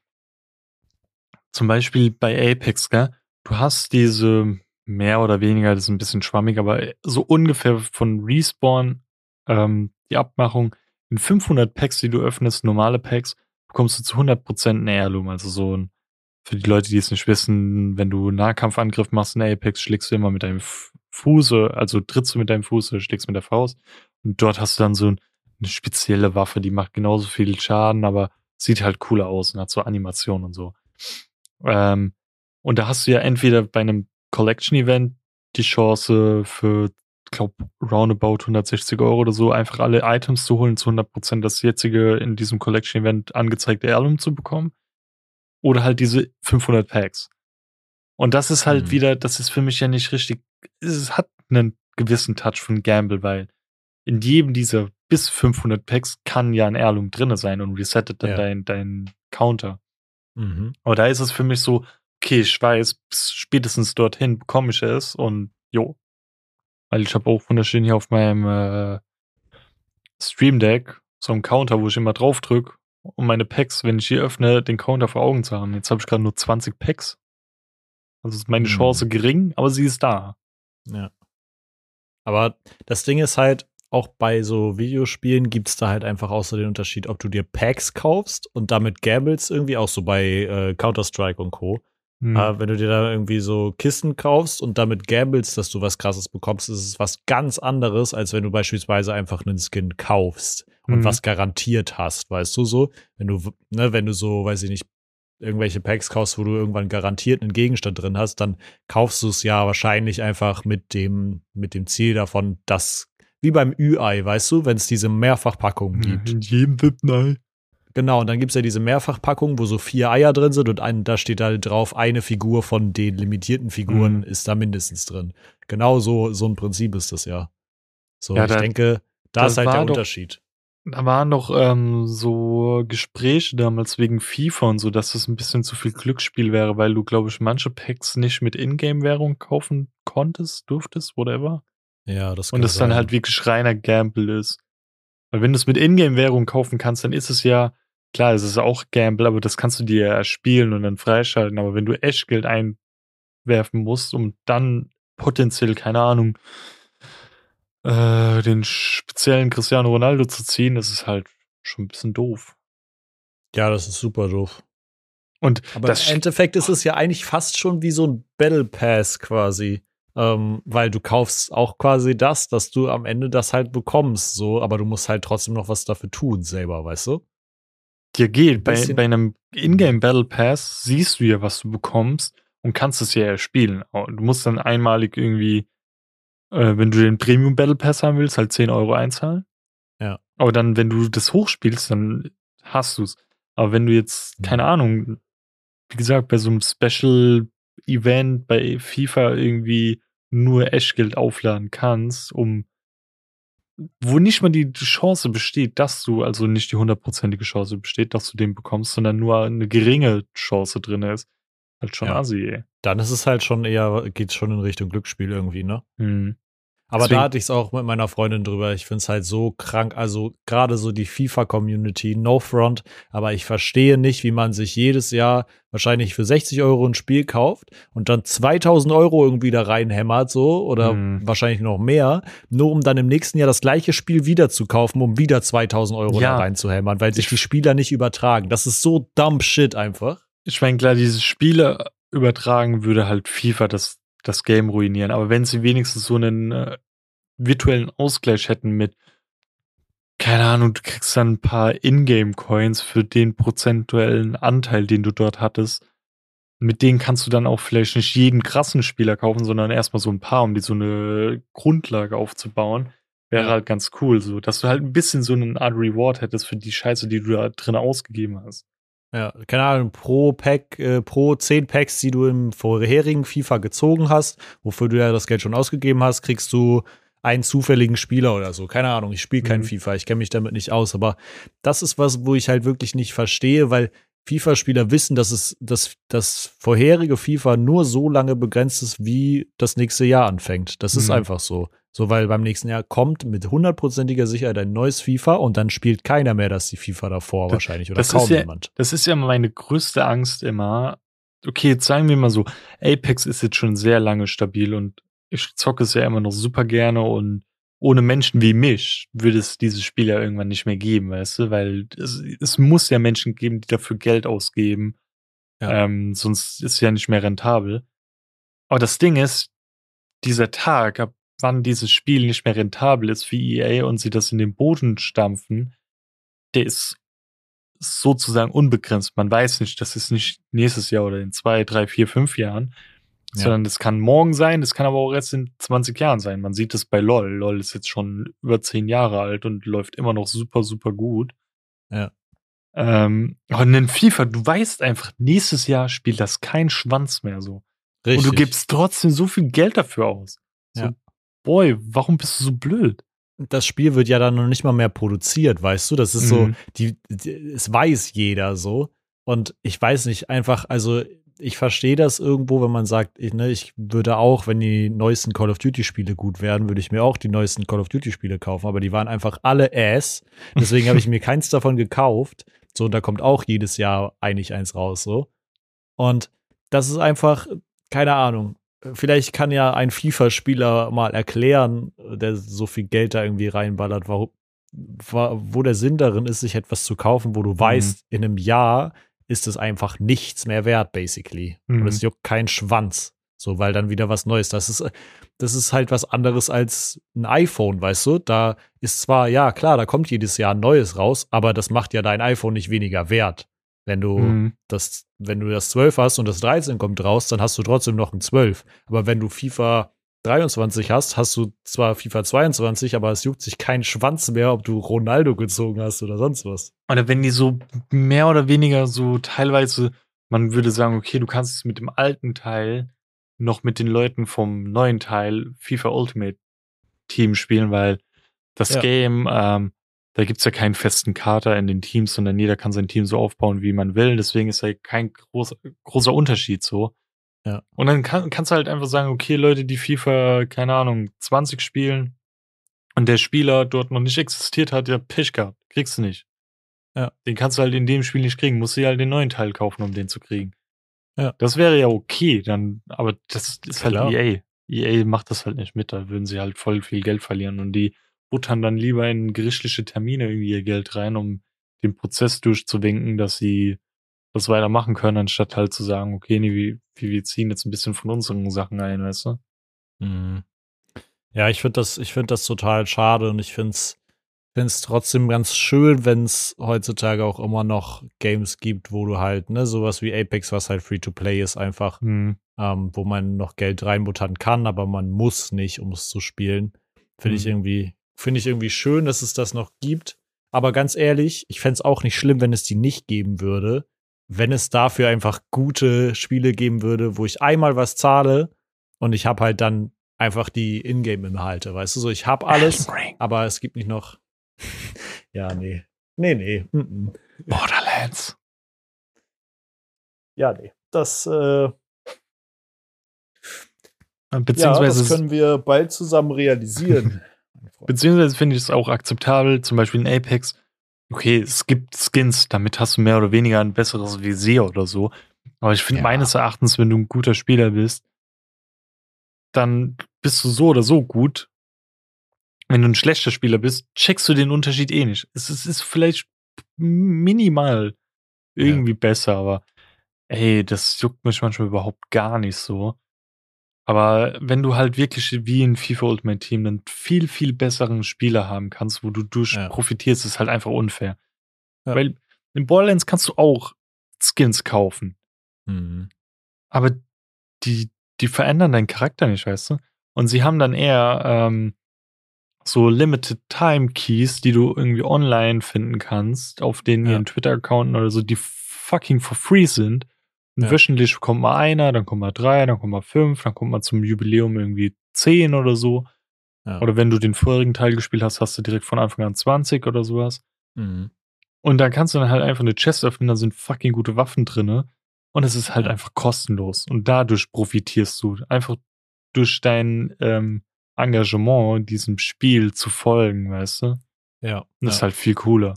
zum Beispiel bei Apex, gell? Du hast diese mehr oder weniger, das ist ein bisschen schwammig, aber so ungefähr von Respawn ähm, die Abmachung in 500 Packs, die du öffnest, normale Packs, bekommst du zu 100% ein Heirloom. Also so ein, für die Leute, die es nicht wissen, wenn du Nahkampfangriff machst in Apex, schlägst du immer mit deinem Fuße, also trittst du mit deinem Fuß, oder schlägst mit der Faust. Und dort hast du dann so ein, eine spezielle Waffe, die macht genauso viel Schaden, aber sieht halt cooler aus und hat so Animationen und so. Ähm, und da hast du ja entweder bei einem Collection-Event die Chance für, glaub, roundabout 160 Euro oder so, einfach alle Items zu holen, zu 100% das jetzige in diesem Collection-Event angezeigte Heirloom zu bekommen. Oder halt diese 500 Packs. Und das ist halt Mhm. wieder, das ist für mich ja nicht richtig, es hat einen gewissen Touch von Gamble, weil in jedem dieser bis 500 Packs kann ja ein Heirloom drinne sein und resettet dann Ja. dein, dein Counter. Mhm. Aber da ist es für mich so, okay, ich weiß, spätestens dorthin bekomme ich es und jo. Weil ich habe auch wunderschön hier auf meinem äh, Stream Deck so einen Counter, wo ich immer drauf drücke, um meine Packs, wenn ich hier öffne, den Counter vor Augen zu haben. Jetzt habe ich gerade nur 20 Packs. Also ist meine Hm. Chance gering, aber sie ist da. Ja. Aber das Ding ist halt, auch bei so Videospielen gibt es da halt einfach so den Unterschied, ob du dir Packs kaufst und damit gambles irgendwie, auch so bei äh, Counter-Strike und Co. Hm. Äh, wenn du dir da irgendwie so Kisten kaufst und damit gambles, dass du was krasses bekommst, ist es was ganz anderes, als wenn du beispielsweise einfach einen Skin kaufst und Mhm. was garantiert hast, weißt du so? Wenn du, ne, wenn du so, weiß ich nicht, irgendwelche Packs kaufst, wo du irgendwann garantiert einen Gegenstand drin hast, dann kaufst du es ja wahrscheinlich einfach mit dem, mit dem Ziel davon, dass, wie beim Ü-Ei, weißt du, wenn es diese Mehrfachpackungen gibt. In jedem Wipnei. Genau, und dann gibt es ja diese Mehrfachpackungen, wo so vier Eier drin sind und ein, da steht halt drauf, eine Figur von den limitierten Figuren Mhm. ist da mindestens drin. Genau so, so ein Prinzip ist das ja. So, Ja, ich da- denke, da ist halt der doch- Unterschied. Da waren doch ähm, so Gespräche damals wegen FIFA und so, dass es ein bisschen zu viel Glücksspiel wäre, weil du, glaube ich, manche Packs nicht mit Ingame-Währung kaufen konntest, durftest, whatever. Ja, das Und kann das dann sein. halt wirklich reiner Gamble ist. Weil wenn du es mit Ingame-Währung kaufen kannst, dann ist es ja, klar, es ist auch Gamble, aber das kannst du dir ja erspielen und dann freischalten. Aber wenn du Echtgeld einwerfen musst, um dann potenziell, keine Ahnung, äh, den speziellen Cristiano Ronaldo zu ziehen, das ist halt schon ein bisschen doof. Ja, das ist super doof. Und Aber das im Endeffekt ist es ja eigentlich fast schon wie so ein Battle Pass quasi. Ähm, weil du kaufst auch quasi das, dass du am Ende das halt bekommst, so, aber du musst halt trotzdem noch was dafür tun, selber, weißt du? dir geht, bei, bei einem Ingame Battle Pass siehst du ja, was du bekommst und kannst es ja erspielen. Du musst dann einmalig irgendwie äh, wenn du den Premium Battle Pass haben willst, halt 10 Euro einzahlen. Ja. Aber dann, wenn du das hochspielst, dann hast du es. Aber wenn du jetzt, keine Ahnung, wie gesagt, bei so einem Special Event bei FIFA irgendwie nur Eschgeld aufladen kannst, um wo nicht mal die Chance besteht, dass du, also nicht die hundertprozentige Chance besteht, dass du den bekommst, sondern nur eine geringe Chance drin ist. Halt schon ja. assi, ey. Dann ist es halt schon eher, geht schon in Richtung Glücksspiel irgendwie, ne? Mhm. Aber Deswegen, da hatte ich es auch mit meiner Freundin drüber. Ich finde es halt so krank. Also gerade so die FIFA-Community, no front. Aber ich verstehe nicht, wie man sich jedes Jahr wahrscheinlich für 60 Euro ein Spiel kauft und dann 2000 Euro irgendwie da reinhämmert, so oder mhm. wahrscheinlich noch mehr, nur um dann im nächsten Jahr das gleiche Spiel wieder zu kaufen, um wieder 2000 Euro ja. da reinzuhämmern, weil sich die Spieler nicht übertragen. Das ist so dumb shit einfach. Ich meine, klar, diese Spiele übertragen würde halt FIFA das das Game ruinieren. Aber wenn sie wenigstens so einen äh, virtuellen Ausgleich hätten mit, keine Ahnung, du kriegst dann ein paar Ingame-Coins für den prozentuellen Anteil, den du dort hattest. Mit denen kannst du dann auch vielleicht nicht jeden krassen Spieler kaufen, sondern erstmal so ein paar, um die so eine Grundlage aufzubauen. Wäre ja. halt ganz cool, so, dass du halt ein bisschen so eine Art Reward hättest für die Scheiße, die du da drin ausgegeben hast. Ja, keine Ahnung, pro Pack, äh, pro 10 Packs, die du im vorherigen FIFA gezogen hast, wofür du ja das Geld schon ausgegeben hast, kriegst du einen zufälligen Spieler oder so. Keine Ahnung, ich spiele kein mhm. FIFA, ich kenne mich damit nicht aus, aber das ist was, wo ich halt wirklich nicht verstehe, weil FIFA-Spieler wissen, dass es dass das vorherige FIFA nur so lange begrenzt ist, wie das nächste Jahr anfängt. Das ist mhm. einfach so. So, weil beim nächsten Jahr kommt mit hundertprozentiger Sicherheit ein neues FIFA und dann spielt keiner mehr das die FIFA davor das, wahrscheinlich oder kaum ja, jemand. Das ist ja meine größte Angst immer. Okay, jetzt sagen wir mal so, Apex ist jetzt schon sehr lange stabil und ich zocke es ja immer noch super gerne und ohne Menschen wie mich würde es dieses Spiel ja irgendwann nicht mehr geben, weißt du, weil es, es muss ja Menschen geben, die dafür Geld ausgeben. Ja. Ähm, sonst ist es ja nicht mehr rentabel. Aber das Ding ist, dieser Tag, ab wann dieses Spiel nicht mehr rentabel ist für EA und sie das in den Boden stampfen, der ist sozusagen unbegrenzt. Man weiß nicht, das ist nicht nächstes Jahr oder in zwei, drei, vier, fünf Jahren, ja. sondern das kann morgen sein, das kann aber auch erst in 20 Jahren sein. Man sieht es bei LOL. LOL ist jetzt schon über zehn Jahre alt und läuft immer noch super, super gut. Ja. Ähm, und in FIFA, du weißt einfach, nächstes Jahr spielt das kein Schwanz mehr so. Richtig. Und du gibst trotzdem so viel Geld dafür aus. So, ja. Boy, warum bist du so blöd? Das Spiel wird ja dann noch nicht mal mehr produziert, weißt du? Das ist mhm. so, die, die, es weiß jeder so. Und ich weiß nicht, einfach, also ich verstehe das irgendwo, wenn man sagt, ich, ne, ich würde auch, wenn die neuesten Call of Duty-Spiele gut werden, würde ich mir auch die neuesten Call of Duty-Spiele kaufen. Aber die waren einfach alle ass. Deswegen habe ich mir *laughs* keins davon gekauft. So, und da kommt auch jedes Jahr eigentlich eins raus, so. Und das ist einfach, keine Ahnung. Vielleicht kann ja ein FIFA-Spieler mal erklären, der so viel Geld da irgendwie reinballert, warum, wo der Sinn darin ist, sich etwas zu kaufen, wo du mhm. weißt, in einem Jahr ist es einfach nichts mehr wert, basically. Mhm. Und es juckt kein Schwanz. So, weil dann wieder was Neues. Das ist, das ist halt was anderes als ein iPhone, weißt du? Da ist zwar, ja, klar, da kommt jedes Jahr ein neues raus, aber das macht ja dein iPhone nicht weniger wert. Wenn du mhm. das, wenn du das 12 hast und das 13 kommt raus, dann hast du trotzdem noch ein 12. Aber wenn du FIFA 23 hast, hast du zwar FIFA 22, aber es juckt sich kein Schwanz mehr, ob du Ronaldo gezogen hast oder sonst was. Oder wenn die so mehr oder weniger so teilweise, man würde sagen, okay, du kannst es mit dem alten Teil noch mit den Leuten vom neuen Teil FIFA Ultimate Team spielen, weil das ja. Game, ähm, da gibt's ja keinen festen Kater in den Teams, sondern jeder kann sein Team so aufbauen, wie man will. Deswegen ist da kein groß, großer Unterschied so. Ja. Und dann kann, kannst du halt einfach sagen, okay, Leute, die FIFA, keine Ahnung, 20 spielen und der Spieler dort noch nicht existiert hat, der Pech gehabt. Kriegst du nicht. Ja. Den kannst du halt in dem Spiel nicht kriegen. Musst du halt den neuen Teil kaufen, um den zu kriegen. Ja. Das wäre ja okay, dann, aber das ist halt Klar. EA. EA macht das halt nicht mit, da würden sie halt voll viel Geld verlieren und die buttern dann lieber in gerichtliche Termine irgendwie ihr Geld rein, um den Prozess durchzuwinken, dass sie das weitermachen können, anstatt halt zu sagen, okay, nee, wir, wir ziehen jetzt ein bisschen von unseren Sachen ein, weißt du? Mhm. Ja, ich finde das, ich finde das total schade und ich finde es finde es trotzdem ganz schön, wenn es heutzutage auch immer noch Games gibt, wo du halt, ne, sowas wie Apex, was halt Free-to-Play ist, einfach, mhm. ähm, wo man noch Geld reinbuttern kann, aber man muss nicht, um es zu spielen. Finde mhm. ich irgendwie, finde ich irgendwie schön, dass es das noch gibt. Aber ganz ehrlich, ich fände es auch nicht schlimm, wenn es die nicht geben würde. Wenn es dafür einfach gute Spiele geben würde, wo ich einmal was zahle und ich habe halt dann einfach die Ingame-Inhalte, weißt du, so ich habe alles, aber es gibt nicht noch. *laughs* ja, nee. Nee, nee. Mm -mm. Borderlands. Ja, nee. Das, äh, Beziehungsweise ja, das können wir bald zusammen realisieren. Beziehungsweise finde ich es auch akzeptabel, zum Beispiel in Apex. Okay, es gibt Skins, damit hast du mehr oder weniger ein besseres Visier oder so. Aber ich finde ja. meines Erachtens, wenn du ein guter Spieler bist, dann bist du so oder so gut. Wenn du ein schlechter Spieler bist, checkst du den Unterschied eh nicht. Es ist, ist vielleicht minimal irgendwie ja. besser, aber ey, das juckt mich manchmal überhaupt gar nicht so. Aber wenn du halt wirklich wie in FIFA Ultimate Team einen viel, viel besseren Spieler haben kannst, wo du durch ja. profitierst, ist halt einfach unfair. Ja. Weil in Borderlands kannst du auch Skins kaufen. Mhm. Aber die, die verändern deinen Charakter nicht, weißt du? Und sie haben dann eher ähm, so Limited Time Keys, die du irgendwie online finden kannst, auf denen ja. ihren Twitter-Accounten oder so, die fucking for free sind. Ja. Wöchentlich kommt mal einer, dann kommt mal drei, dann kommt mal fünf, dann kommt mal zum Jubiläum irgendwie zehn oder so. Ja. Oder wenn du den vorherigen Teil gespielt hast, hast du direkt von Anfang an 20 oder sowas. Mhm. Und dann kannst du dann halt einfach eine Chest öffnen, da sind fucking gute Waffen drinne. Und es ist halt ja. einfach kostenlos. Und dadurch profitierst du. Einfach durch dein ähm, Engagement diesem Spiel zu folgen, weißt du? Ja. Und das ist halt viel cooler.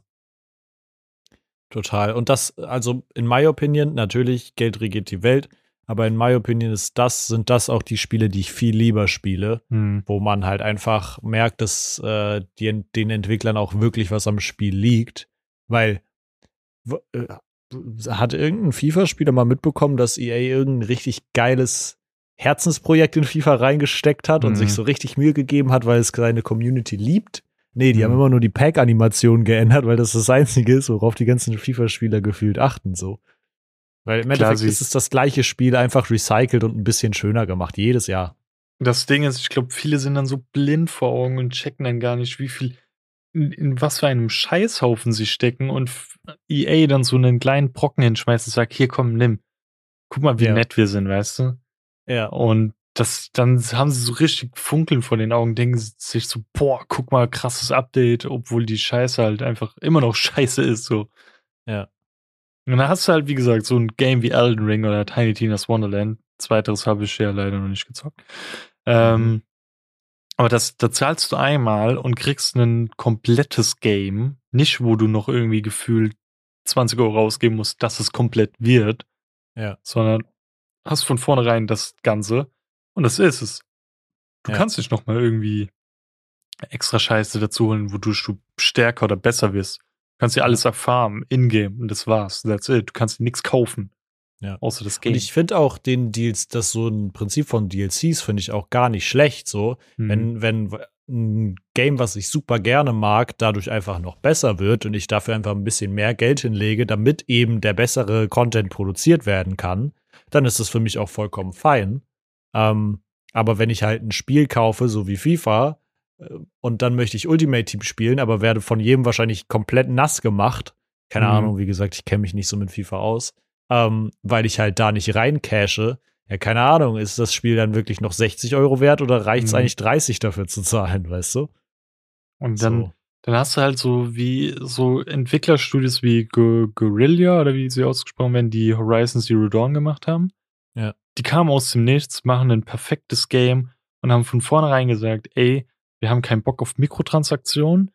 Total. Und das, also in my opinion, natürlich, Geld regiert die Welt, aber in my opinion ist das, sind das auch die Spiele, die ich viel lieber spiele, hm. wo man halt einfach merkt, dass äh, die, den Entwicklern auch wirklich was am Spiel liegt. Weil äh, hat irgendein FIFA-Spieler mal mitbekommen, dass EA irgendein richtig geiles Herzensprojekt in FIFA reingesteckt hat mhm. und sich hm. so richtig Mühe gegeben hat, weil es seine Community liebt? Nee, die mhm. haben immer nur die Pack-Animation geändert, weil das das Einzige ist, worauf die ganzen FIFA-Spieler gefühlt achten, so. Weil im Endeffekt ist es das gleiche Spiel, einfach recycelt und ein bisschen schöner gemacht, jedes Jahr. Das Ding ist, ich glaube, viele sind dann so blind vor Augen und checken dann gar nicht, wie viel, in, in was für einem Scheißhaufen sie stecken und EA dann so einen kleinen Brocken hinschmeißt und sagt, hier komm, nimm. Guck mal, wie ja. nett wir sind, weißt du? Ja. Und das, dann haben sie so richtig Funkeln vor den Augen, denken sich so, boah, guck mal, krasses Update, obwohl die Scheiße halt einfach immer noch *laughs* scheiße ist, so. Ja. Und dann hast du halt, wie gesagt, so ein Game wie Elden Ring oder Tiny Tina's Wonderland. Zweiteres habe ich ja leider noch nicht gezockt. Ähm, mhm. aber das, da zahlst du einmal und kriegst ein komplettes Game. Nicht, wo du noch irgendwie gefühlt 20 Euro rausgeben musst, dass es komplett wird. Ja. Sondern hast von vornherein das Ganze und das ist es. Du ja. kannst nicht nochmal irgendwie extra Scheiße dazu holen, wodurch du stärker oder besser wirst. Du kannst dir alles erfahren, in-game, und das war's. That's it. Du kannst dir nichts kaufen. Ja. Außer das Game. Und ich finde auch den Deals, das so ein Prinzip von DLCs finde ich auch gar nicht schlecht. So, mhm. wenn, wenn ein Game, was ich super gerne mag, dadurch einfach noch besser wird und ich dafür einfach ein bisschen mehr Geld hinlege, damit eben der bessere Content produziert werden kann, dann ist das für mich auch vollkommen fein. Ähm, aber wenn ich halt ein Spiel kaufe, so wie FIFA, äh, und dann möchte ich Ultimate Team spielen, aber werde von jedem wahrscheinlich komplett nass gemacht. Keine mhm. Ahnung, wie gesagt, ich kenne mich nicht so mit FIFA aus, ähm, weil ich halt da nicht rein cache. Ja, keine Ahnung, ist das Spiel dann wirklich noch 60 Euro wert oder reicht es mhm. eigentlich 30 dafür zu zahlen, weißt du? Und dann, so. dann hast du halt so wie so Entwicklerstudios wie Guerrilla oder wie sie ausgesprochen werden, die Horizon Zero Dawn gemacht haben. Die kamen aus dem Nichts, machen ein perfektes Game und haben von vornherein gesagt, ey, wir haben keinen Bock auf Mikrotransaktionen,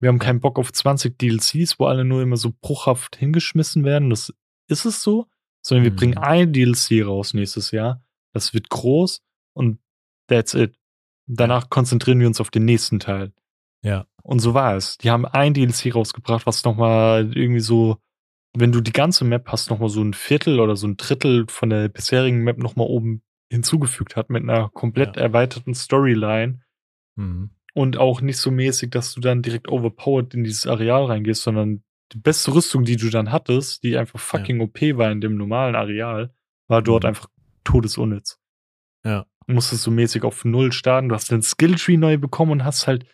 wir haben keinen Bock auf 20 DLCs, wo alle nur immer so bruchhaft hingeschmissen werden. Das ist es so, sondern wir mhm. bringen ein DLC raus nächstes Jahr. Das wird groß und that's it. Danach konzentrieren wir uns auf den nächsten Teil. Ja. Und so war es. Die haben ein DLC rausgebracht, was nochmal irgendwie so wenn du die ganze Map hast, nochmal so ein Viertel oder so ein Drittel von der bisherigen Map nochmal oben hinzugefügt hat mit einer komplett ja. erweiterten Storyline. Mhm. Und auch nicht so mäßig, dass du dann direkt overpowered in dieses Areal reingehst, sondern die beste Rüstung, die du dann hattest, die einfach fucking ja. OP war in dem normalen Areal, war dort mhm. einfach todesunnütz. Ja. Du musstest so mäßig auf Null starten, du hast den Skilltree neu bekommen und hast halt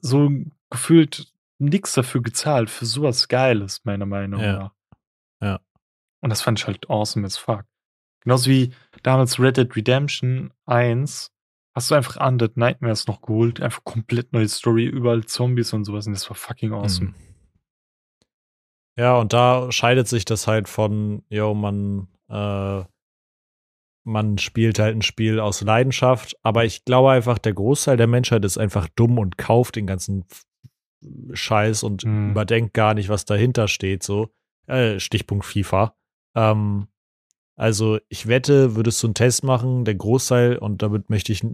so gefühlt nichts dafür gezahlt, für sowas Geiles, meiner Meinung ja. nach. Ja. Und das fand ich halt awesome as fuck. Genauso wie damals Red Dead Redemption 1 hast du einfach Undead Nightmares noch geholt, einfach komplett neue Story, überall Zombies und sowas und das war fucking awesome. Mhm. Ja, und da scheidet sich das halt von, yo, man, äh, man spielt halt ein Spiel aus Leidenschaft, aber ich glaube einfach, der Großteil der Menschheit ist einfach dumm und kauft den ganzen Scheiß und mhm. überdenkt gar nicht, was dahinter steht, so. Äh, Stichpunkt FIFA. Ähm, also ich wette, würdest du einen Test machen, der Großteil, und damit möchte ich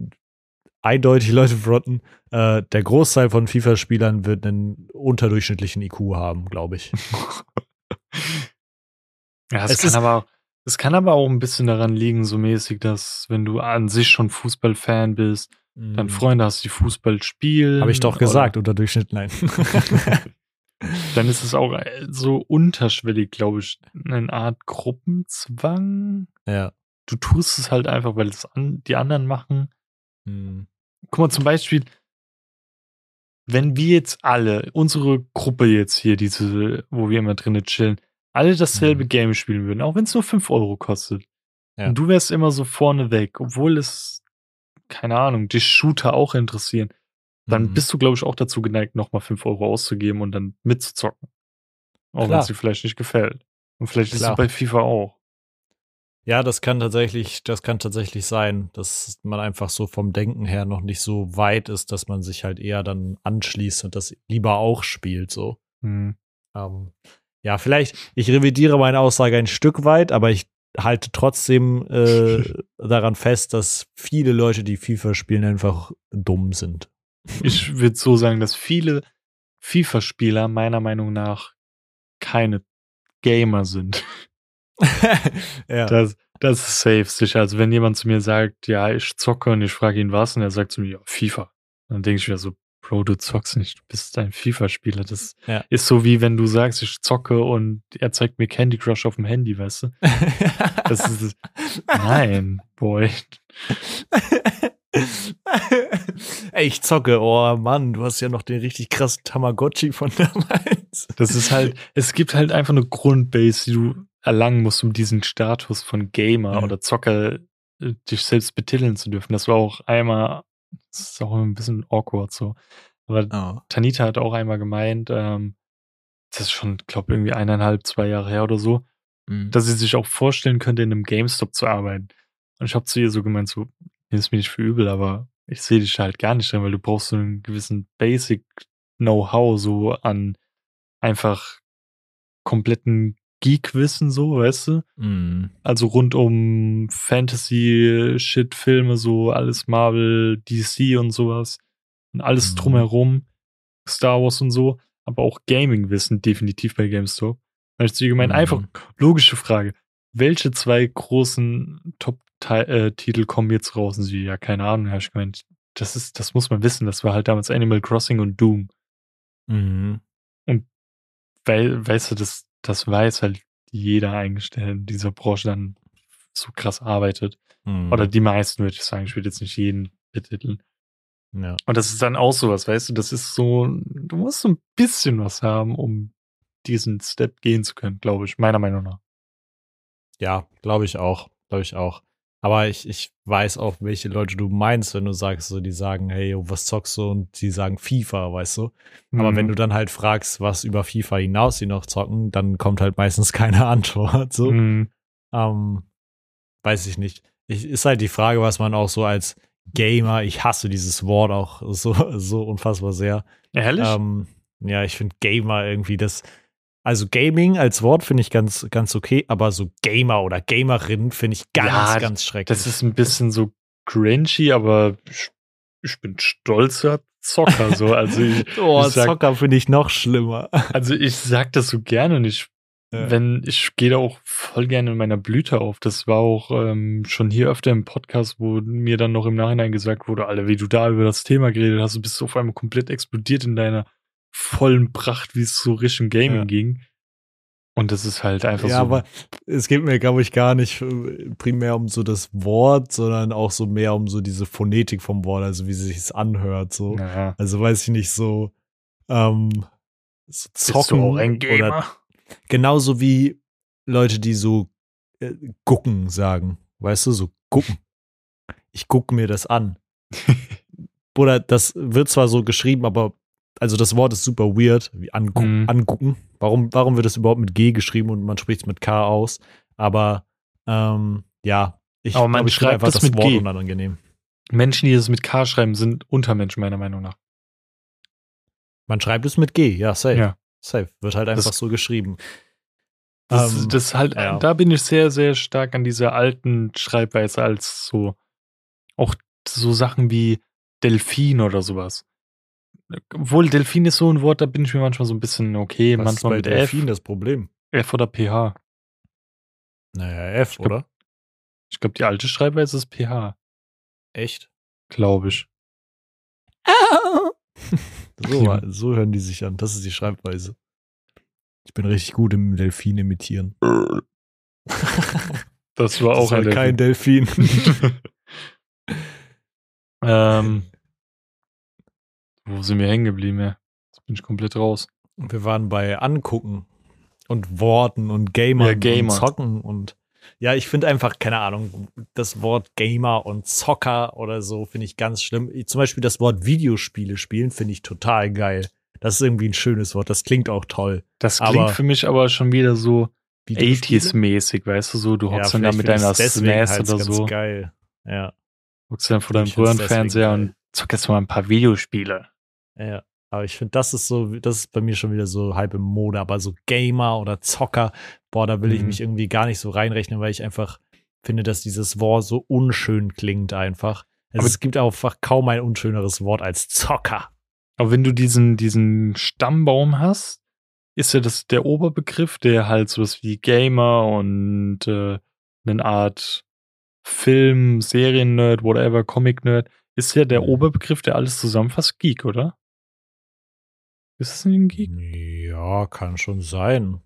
eindeutig Leute fronten, äh, der Großteil von FIFA-Spielern wird einen unterdurchschnittlichen IQ haben, glaube ich. *laughs* ja, es, es kann aber es kann aber auch ein bisschen daran liegen, so mäßig, dass wenn du an sich schon Fußballfan bist, dann mhm. Freunde hast, die Fußball spielen. Habe ich doch gesagt, oder Durchschnitt, nein. *laughs* dann ist es auch äh, so unterschwellig, glaube ich, eine Art Gruppenzwang. Ja. Du tust es halt einfach, weil es an, die anderen machen. Mm. Guck mal, zum Beispiel, wenn wir jetzt alle, unsere Gruppe jetzt hier, diese, wo wir immer drinnen chillen, alle dasselbe mhm. Game spielen würden, auch wenn es nur 5 Euro kostet. Ja. Und du wärst immer so vorne weg, obwohl es, keine Ahnung, die Shooter auch interessieren. Dann mhm. bist du, glaube ich, auch dazu geneigt, nochmal 5 Euro auszugeben und dann mitzuzocken. Auch wenn es dir vielleicht nicht gefällt. Und vielleicht Klar. ist es bei FIFA auch. Ja, das kann tatsächlich, das kann tatsächlich sein, dass man einfach so vom Denken her noch nicht so weit ist, dass man sich halt eher dann anschließt und das lieber auch spielt, so. Mhm. Ähm, ja, vielleicht, ich revidiere meine Aussage ein Stück weit, aber ich halte trotzdem äh, *laughs* daran fest, dass viele Leute, die FIFA spielen, einfach dumm sind. Ich würde so sagen, dass viele FIFA-Spieler meiner Meinung nach keine Gamer sind. *laughs* ja. Das, das ist safe sicher. Also wenn jemand zu mir sagt, ja, ich zocke und ich frage ihn was und er sagt zu mir, ja, FIFA, dann denke ich mir so, Bro, du zockst nicht, du bist ein FIFA-Spieler. Das ja. ist so wie wenn du sagst, ich zocke und er zeigt mir Candy Crush auf dem Handy, weißt du? *laughs* Das ist Nein, Boy. Ey, ich zocke, oh Mann, du hast ja noch den richtig krassen Tamagotchi von damals. Das ist halt, es gibt halt einfach eine Grundbase, die du erlangen musst, um diesen Status von Gamer ja. oder Zocker äh, dich selbst betiteln zu dürfen. Das war auch einmal das ist auch ein bisschen awkward so. Aber oh. Tanita hat auch einmal gemeint, ähm, das ist schon, glaube irgendwie eineinhalb, zwei Jahre her oder so, mhm. dass sie sich auch vorstellen könnte, in einem GameStop zu arbeiten. Und ich habe zu ihr so gemeint, so, ist mir nicht für übel, aber ich sehe dich halt gar nicht drin, weil du brauchst so einen gewissen Basic Know-how so an einfach kompletten Geek-Wissen, so, weißt du? Mm. Also rund um Fantasy-Shit-Filme, so alles Marvel, DC und sowas. Und alles mm. drumherum, Star Wars und so. Aber auch Gaming-Wissen definitiv bei GameStop. Weil ich gemeint, mm. einfach logische Frage. Welche zwei großen Top-Titel äh, kommen jetzt raus? Und sie, ja, keine Ahnung, habe ich gemeint, das ist, das muss man wissen. Das war halt damals Animal Crossing und Doom. Mhm. Und weil, weißt du, das, das weiß halt jeder eigentlich, der in dieser Branche dann so krass arbeitet. Mhm. Oder die meisten, würde ich sagen. Ich würde jetzt nicht jeden betiteln. Ja. Und das ist dann auch sowas, weißt du, das ist so, du musst so ein bisschen was haben, um diesen Step gehen zu können, glaube ich, meiner Meinung nach. Ja, glaube ich auch, glaube ich auch. Aber ich, ich weiß auch, welche Leute du meinst, wenn du sagst, so, die sagen, hey, was zockst du? Und die sagen FIFA, weißt du? Mhm. Aber wenn mhm. du dann halt fragst, was über FIFA hinaus sie noch zocken, dann kommt halt meistens *laughs* keine Antwort. So. Mhm. Ähm, weiß ich nicht. Ich, ist halt die Frage, was man auch so als Gamer, ich hasse dieses Wort auch so, *laughs* so unfassbar sehr. Ehrlich? Ähm, ja, ich finde Gamer irgendwie das, also Gaming als Wort finde ich ganz, ganz okay, aber so Gamer oder Gamerin finde ich ganz, ja, ganz schrecklich. Das ist ein bisschen so cringy, aber ich, ich bin stolzer Zocker. So. Also ich, *laughs* oh, ich sag, Zocker finde ich noch schlimmer. Also ich sag das so gerne und ich, ja. wenn, ich gehe da auch voll gerne in meiner Blüte auf. Das war auch ähm, schon hier öfter im Podcast, wo mir dann noch im Nachhinein gesagt wurde, Alter, wie du da über das Thema geredet hast, du bist auf einmal komplett explodiert in deiner vollen Pracht, wie es so Richtung Gaming ja. ging. Und das ist halt einfach ja, so. Ja, aber es geht mir, glaube ich, gar nicht primär um so das Wort, sondern auch so mehr um so diese Phonetik vom Wort, also wie sich es anhört. So. Ja. Also weiß ich nicht, so, ähm, so zocken oder genauso wie Leute, die so äh, gucken sagen. Weißt du, so gucken. Ich gucke mir das an. *laughs* Oder das wird zwar so geschrieben, aber also das Wort ist super weird, wie angu Mhm. angucken. Warum, warum wird es überhaupt mit G geschrieben und man spricht es mit K aus? Aber ähm, ja, ich, Aber man glaub, schreibt einfach das das mit Wort G. unangenehm. Menschen, die das mit K schreiben, sind Untermenschen, meiner Meinung nach. Man schreibt es mit G, ja, safe. Ja. Safe. Wird halt einfach Das- so geschrieben. Das, Ähm, das halt, ja. da bin ich sehr, sehr stark an dieser alten Schreibweise als so, auch so Sachen wie Delfin oder sowas. Obwohl Delfin ist so ein Wort, da bin ich mir manchmal so ein bisschen okay, Was ist manchmal bei mit Delfin F, das Problem? F oder PH. Naja, F, glaub- oder? Ich glaube, die alte Schreibweise ist PH, Echt? glaube ich. *laughs* So, Ja. so hören die sich an. Das ist die Schreibweise. Ich bin richtig gut im Delfin imitieren. Das war Das auch war ein kein Delfin. Delfin. *laughs* *laughs* ähm, wo sind wir hängen geblieben? Ja? Jetzt bin ich komplett raus. Wir waren bei Angucken und Worten und Gamer Ja, Gamer. und Zocken und ja, ich finde einfach, keine Ahnung, das Wort Gamer und Zocker oder so finde ich ganz schlimm. Zum Beispiel das Wort Videospiele spielen finde ich total geil. Das ist irgendwie ein schönes Wort. Das klingt auch toll. Das klingt Aber- für mich aber schon wieder so Videospiele? 80s-mäßig, weißt du, so, du hockst dann da mit deiner SNES halt oder so, geil. Ja, hockst dann vor deinem Röhrenfernseher und zockst mal ein paar Videospiele. Ja. Aber ich finde, das ist so, das ist bei mir schon wieder so halb im Mode. Aber so Gamer oder Zocker, boah, da will ich Mhm. mich irgendwie gar nicht so reinrechnen, weil ich einfach finde, dass dieses Wort so unschön klingt einfach. Also Aber- es gibt einfach kaum ein unschöneres Wort als Zocker. Aber wenn du diesen, diesen Stammbaum hast, ist ja das der Oberbegriff, der halt sowas wie Gamer und äh, eine Art Film, Serien-Nerd, whatever, Comic-Nerd, ist ja der Mhm. Oberbegriff, der alles zusammenfasst, Geek, oder? Ist es ein Geek? Ja, kann schon sein.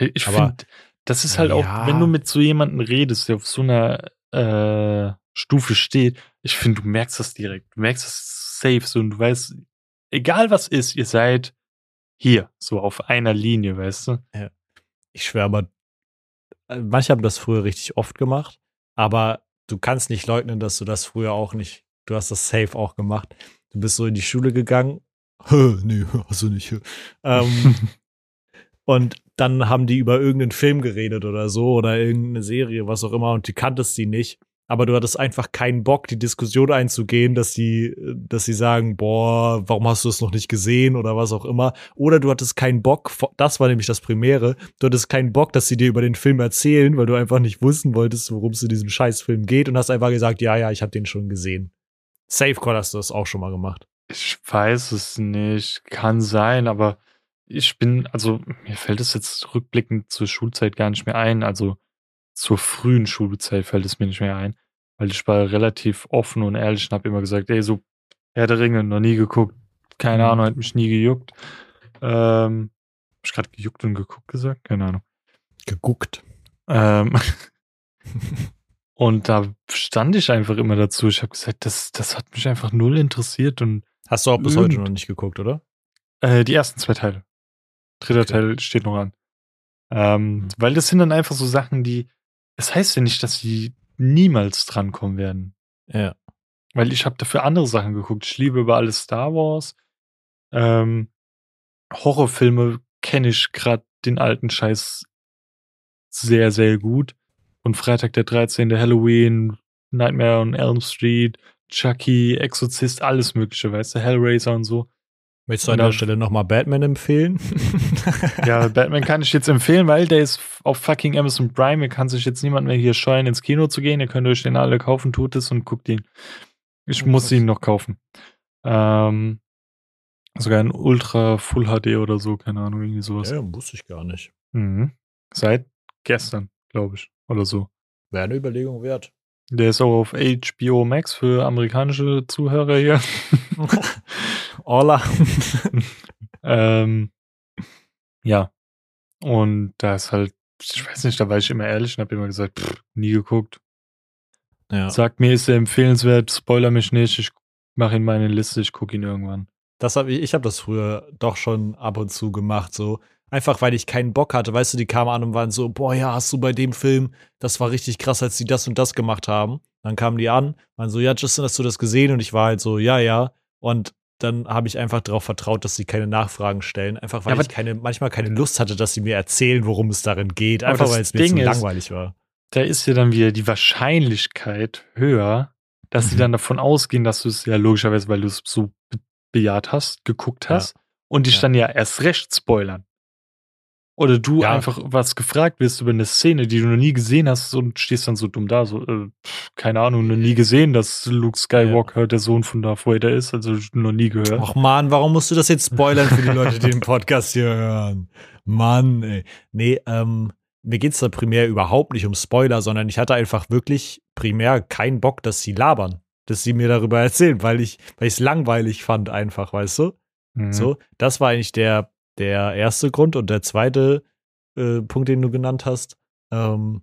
Ich finde, das ist halt Ja. auch, wenn du mit so jemandem redest, der auf so einer äh, Stufe steht, ich finde, du merkst das direkt. Du merkst das safe so und du weißt, egal was ist, ihr seid hier, so auf einer Linie, weißt du? Ich schwöre, aber äh, manche haben das früher richtig oft gemacht, aber du kannst nicht leugnen, dass du das früher auch nicht, du hast das safe auch gemacht. Du bist so in die Schule gegangen. Nee, du nicht. Ähm, *laughs* und dann haben die über irgendeinen Film geredet oder so oder irgendeine Serie, was auch immer, und du kanntest die nicht. Aber du hattest einfach keinen Bock, die Diskussion einzugehen, dass die, dass sie sagen, boah, warum hast du es noch nicht gesehen oder was auch immer. Oder du hattest keinen Bock, das war nämlich das Primäre, du hattest keinen Bock, dass sie dir über den Film erzählen, weil du einfach nicht wissen wolltest, worum es in diesem Scheißfilm geht und hast einfach gesagt, ja, ja, ich habe den schon gesehen. Safe Call hast du das auch schon mal gemacht. Ich weiß es nicht, kann sein, aber ich bin, also mir fällt es jetzt rückblickend zur Schulzeit gar nicht mehr ein, also zur frühen Schulzeit fällt es mir nicht mehr ein, weil ich war relativ offen und ehrlich und habe immer gesagt, ey, so Herr der Ringe, noch nie geguckt, keine Mhm. Ahnung, hat mich nie gejuckt. Ähm, hab ich gerade gejuckt und geguckt gesagt? Keine Ahnung. Geguckt. Ähm, *laughs* und da stand ich einfach immer dazu. Ich habe gesagt, das, das hat mich einfach null interessiert und Hast du auch bis heute Irgend- noch nicht geguckt, oder? Äh, die ersten zwei Teile. Dritter Okay. Teil steht noch an. Ähm, Mhm. Weil das sind dann einfach so Sachen, die. Es heißt ja nicht, dass die niemals drankommen werden. Ja. Weil ich habe dafür andere Sachen geguckt. Ich liebe über alles Star Wars. Ähm, Horrorfilme kenne ich gerade den alten Scheiß sehr, sehr gut. Und Freitag der 13., Halloween, Nightmare on Elm Street, Chucky, Exorzist, alles mögliche, weißt du, Hellraiser und so. Möchtest du an der Stelle nochmal Batman empfehlen? *laughs* Ja, Batman kann ich jetzt empfehlen, weil der ist auf fucking Amazon Prime. Ihr kann sich jetzt niemand mehr hier scheuen, ins Kino zu gehen. Ihr könnt euch den alle kaufen, tut es und guckt ihn. Ich Oh, muss ihn noch kaufen. Ähm, sogar in Ultra Full HD oder so, keine Ahnung, irgendwie sowas. ja, wusste ich gar nicht. Mhm. Seit gestern, glaube ich, oder so. Wäre eine Überlegung wert. Der ist auch auf HBO Max für amerikanische Zuhörer hier. *laughs* Orla. *laughs* ähm, ja. Und da ist halt, ich weiß nicht, da war ich immer ehrlich und habe immer gesagt, pff, nie geguckt. Ja. Sag mir, ist er empfehlenswert, spoiler mich nicht, ich mache ihn meine Liste, ich gucke ihn irgendwann. Das hab ich, ich habe das früher doch schon ab und zu gemacht, so. Einfach weil ich keinen Bock hatte. Weißt du, die kamen an und waren so, boah, ja, hast du bei dem Film, das war richtig krass, als die das und das gemacht haben. Dann kamen die an, waren so, ja, Justin, hast du das gesehen? Und ich war halt so, ja, ja. Und dann habe ich einfach darauf vertraut, dass sie keine Nachfragen stellen. Einfach weil ja, ich keine, manchmal keine Lust hatte, dass sie mir erzählen, worum es darin geht. Einfach weil es mir Ding zu langweilig war. Da ist ja dann wieder die Wahrscheinlichkeit höher, dass mhm. sie dann davon ausgehen, dass du es ja logischerweise, weil du es so bejaht hast, geguckt hast ja. und dich ja. dann ja erst recht spoilern. Oder du ja. einfach was gefragt wirst über eine Szene, die du noch nie gesehen hast und stehst dann so dumm da, so, äh, keine Ahnung, noch nie gesehen, dass Luke Skywalker ja. der Sohn von Darth Vader ist, also noch nie gehört. Ach man, warum musst du das jetzt spoilern für die Leute, die den Podcast hier hören? Mann, ey. Nee, ähm, mir geht's da primär überhaupt nicht um Spoiler, sondern ich hatte einfach wirklich primär keinen Bock, dass sie labern, dass sie mir darüber erzählen, weil ich, es langweilig fand einfach, weißt du? Mhm. So, das war eigentlich der der erste Grund. Und der zweite äh, Punkt, den du genannt hast, ähm,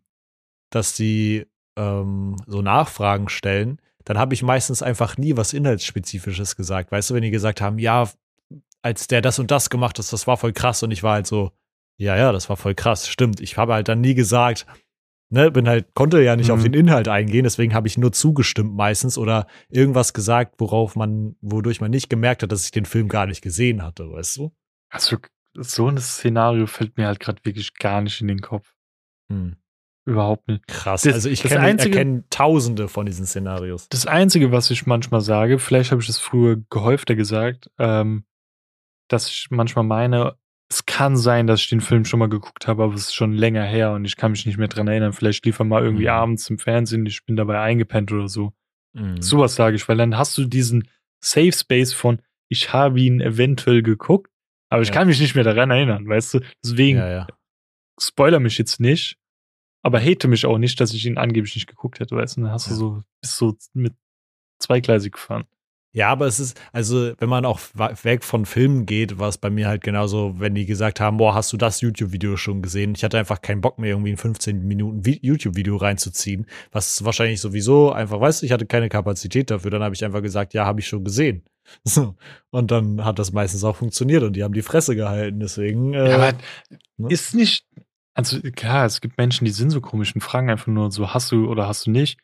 dass sie ähm, so Nachfragen stellen, dann habe ich meistens einfach nie was Inhaltsspezifisches gesagt. Weißt du, wenn die gesagt haben, ja, als der das und das gemacht hat, das war voll krass und ich war halt so, ja, ja, das war voll krass, stimmt. Ich habe halt dann nie gesagt, ne, bin halt, konnte ja nicht mhm. auf den Inhalt eingehen, deswegen habe ich nur zugestimmt meistens oder irgendwas gesagt, worauf man, wodurch man nicht gemerkt hat, dass ich den Film gar nicht gesehen hatte, weißt du? Also so ein Szenario fällt mir halt gerade wirklich gar nicht in den Kopf. Hm. Überhaupt nicht. Krass. Das, also ich kenne tausende von diesen Szenarios. Das Einzige, was ich manchmal sage, vielleicht habe ich das früher gehäufter gesagt, ähm, dass ich manchmal meine, es kann sein, dass ich den Film schon mal geguckt habe, aber es ist schon länger her und ich kann mich nicht mehr dran erinnern. Vielleicht lief er mal irgendwie mhm. abends im Fernsehen, ich bin dabei eingepennt oder so. Mhm. Sowas sage ich, weil dann hast du diesen Safe Space von, ich habe ihn eventuell geguckt, aber ich ja. kann mich nicht mehr daran erinnern, weißt du? Deswegen ja, ja. spoiler mich jetzt nicht, aber hate mich auch nicht, dass ich ihn angeblich nicht geguckt hätte, weißt du? Dann hast du so, bist so mit zweigleisig gefahren. Ja, aber es ist, also, wenn man auch weg von Filmen geht, war es bei mir halt genauso, wenn die gesagt haben, boah, hast du das YouTube-Video schon gesehen? Ich hatte einfach keinen Bock mehr, irgendwie ein 15 Minuten YouTube-Video reinzuziehen, was wahrscheinlich sowieso einfach, weißt du, ich hatte keine Kapazität dafür. Dann habe ich einfach gesagt, ja, habe ich schon gesehen. *laughs* So. Und dann hat das meistens auch funktioniert und die haben die Fresse gehalten. Deswegen. Äh, ja, aber ne? ist nicht. Also klar, es gibt Menschen, die sind so komisch und fragen einfach nur so, hast du oder hast du nicht.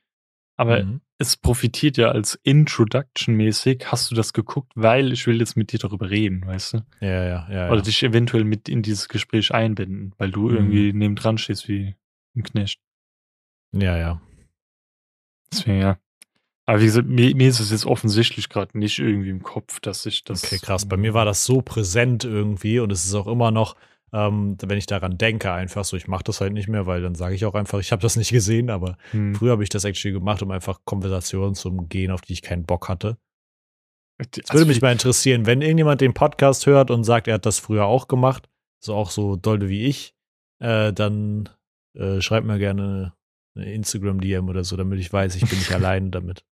Aber mhm. es profitiert ja als Introduction-mäßig, hast du das geguckt, weil ich will jetzt mit dir darüber reden, weißt du? Ja, ja, ja. Oder ja. dich eventuell mit in dieses Gespräch einbinden, weil du mhm. irgendwie nebendran stehst wie ein Knecht. Ja, ja. Deswegen, ja. Aber wie gesagt, mir, mir ist es jetzt offensichtlich gerade nicht irgendwie im Kopf, dass ich das. Okay, krass. Bei mir war das so präsent irgendwie und es ist auch immer noch, ähm, wenn ich daran denke, einfach so, ich mache das halt nicht mehr, weil dann sage ich auch einfach, ich habe das nicht gesehen, aber hm. früher habe ich das actually gemacht, um einfach Konversationen zu umgehen, auf die ich keinen Bock hatte. Es also würde mich mal interessieren, wenn irgendjemand den Podcast hört und sagt, er hat das früher auch gemacht, so auch so doll wie ich, äh, dann äh, schreibt mir gerne eine Instagram-DM oder so, damit ich weiß, ich bin nicht *laughs* allein damit.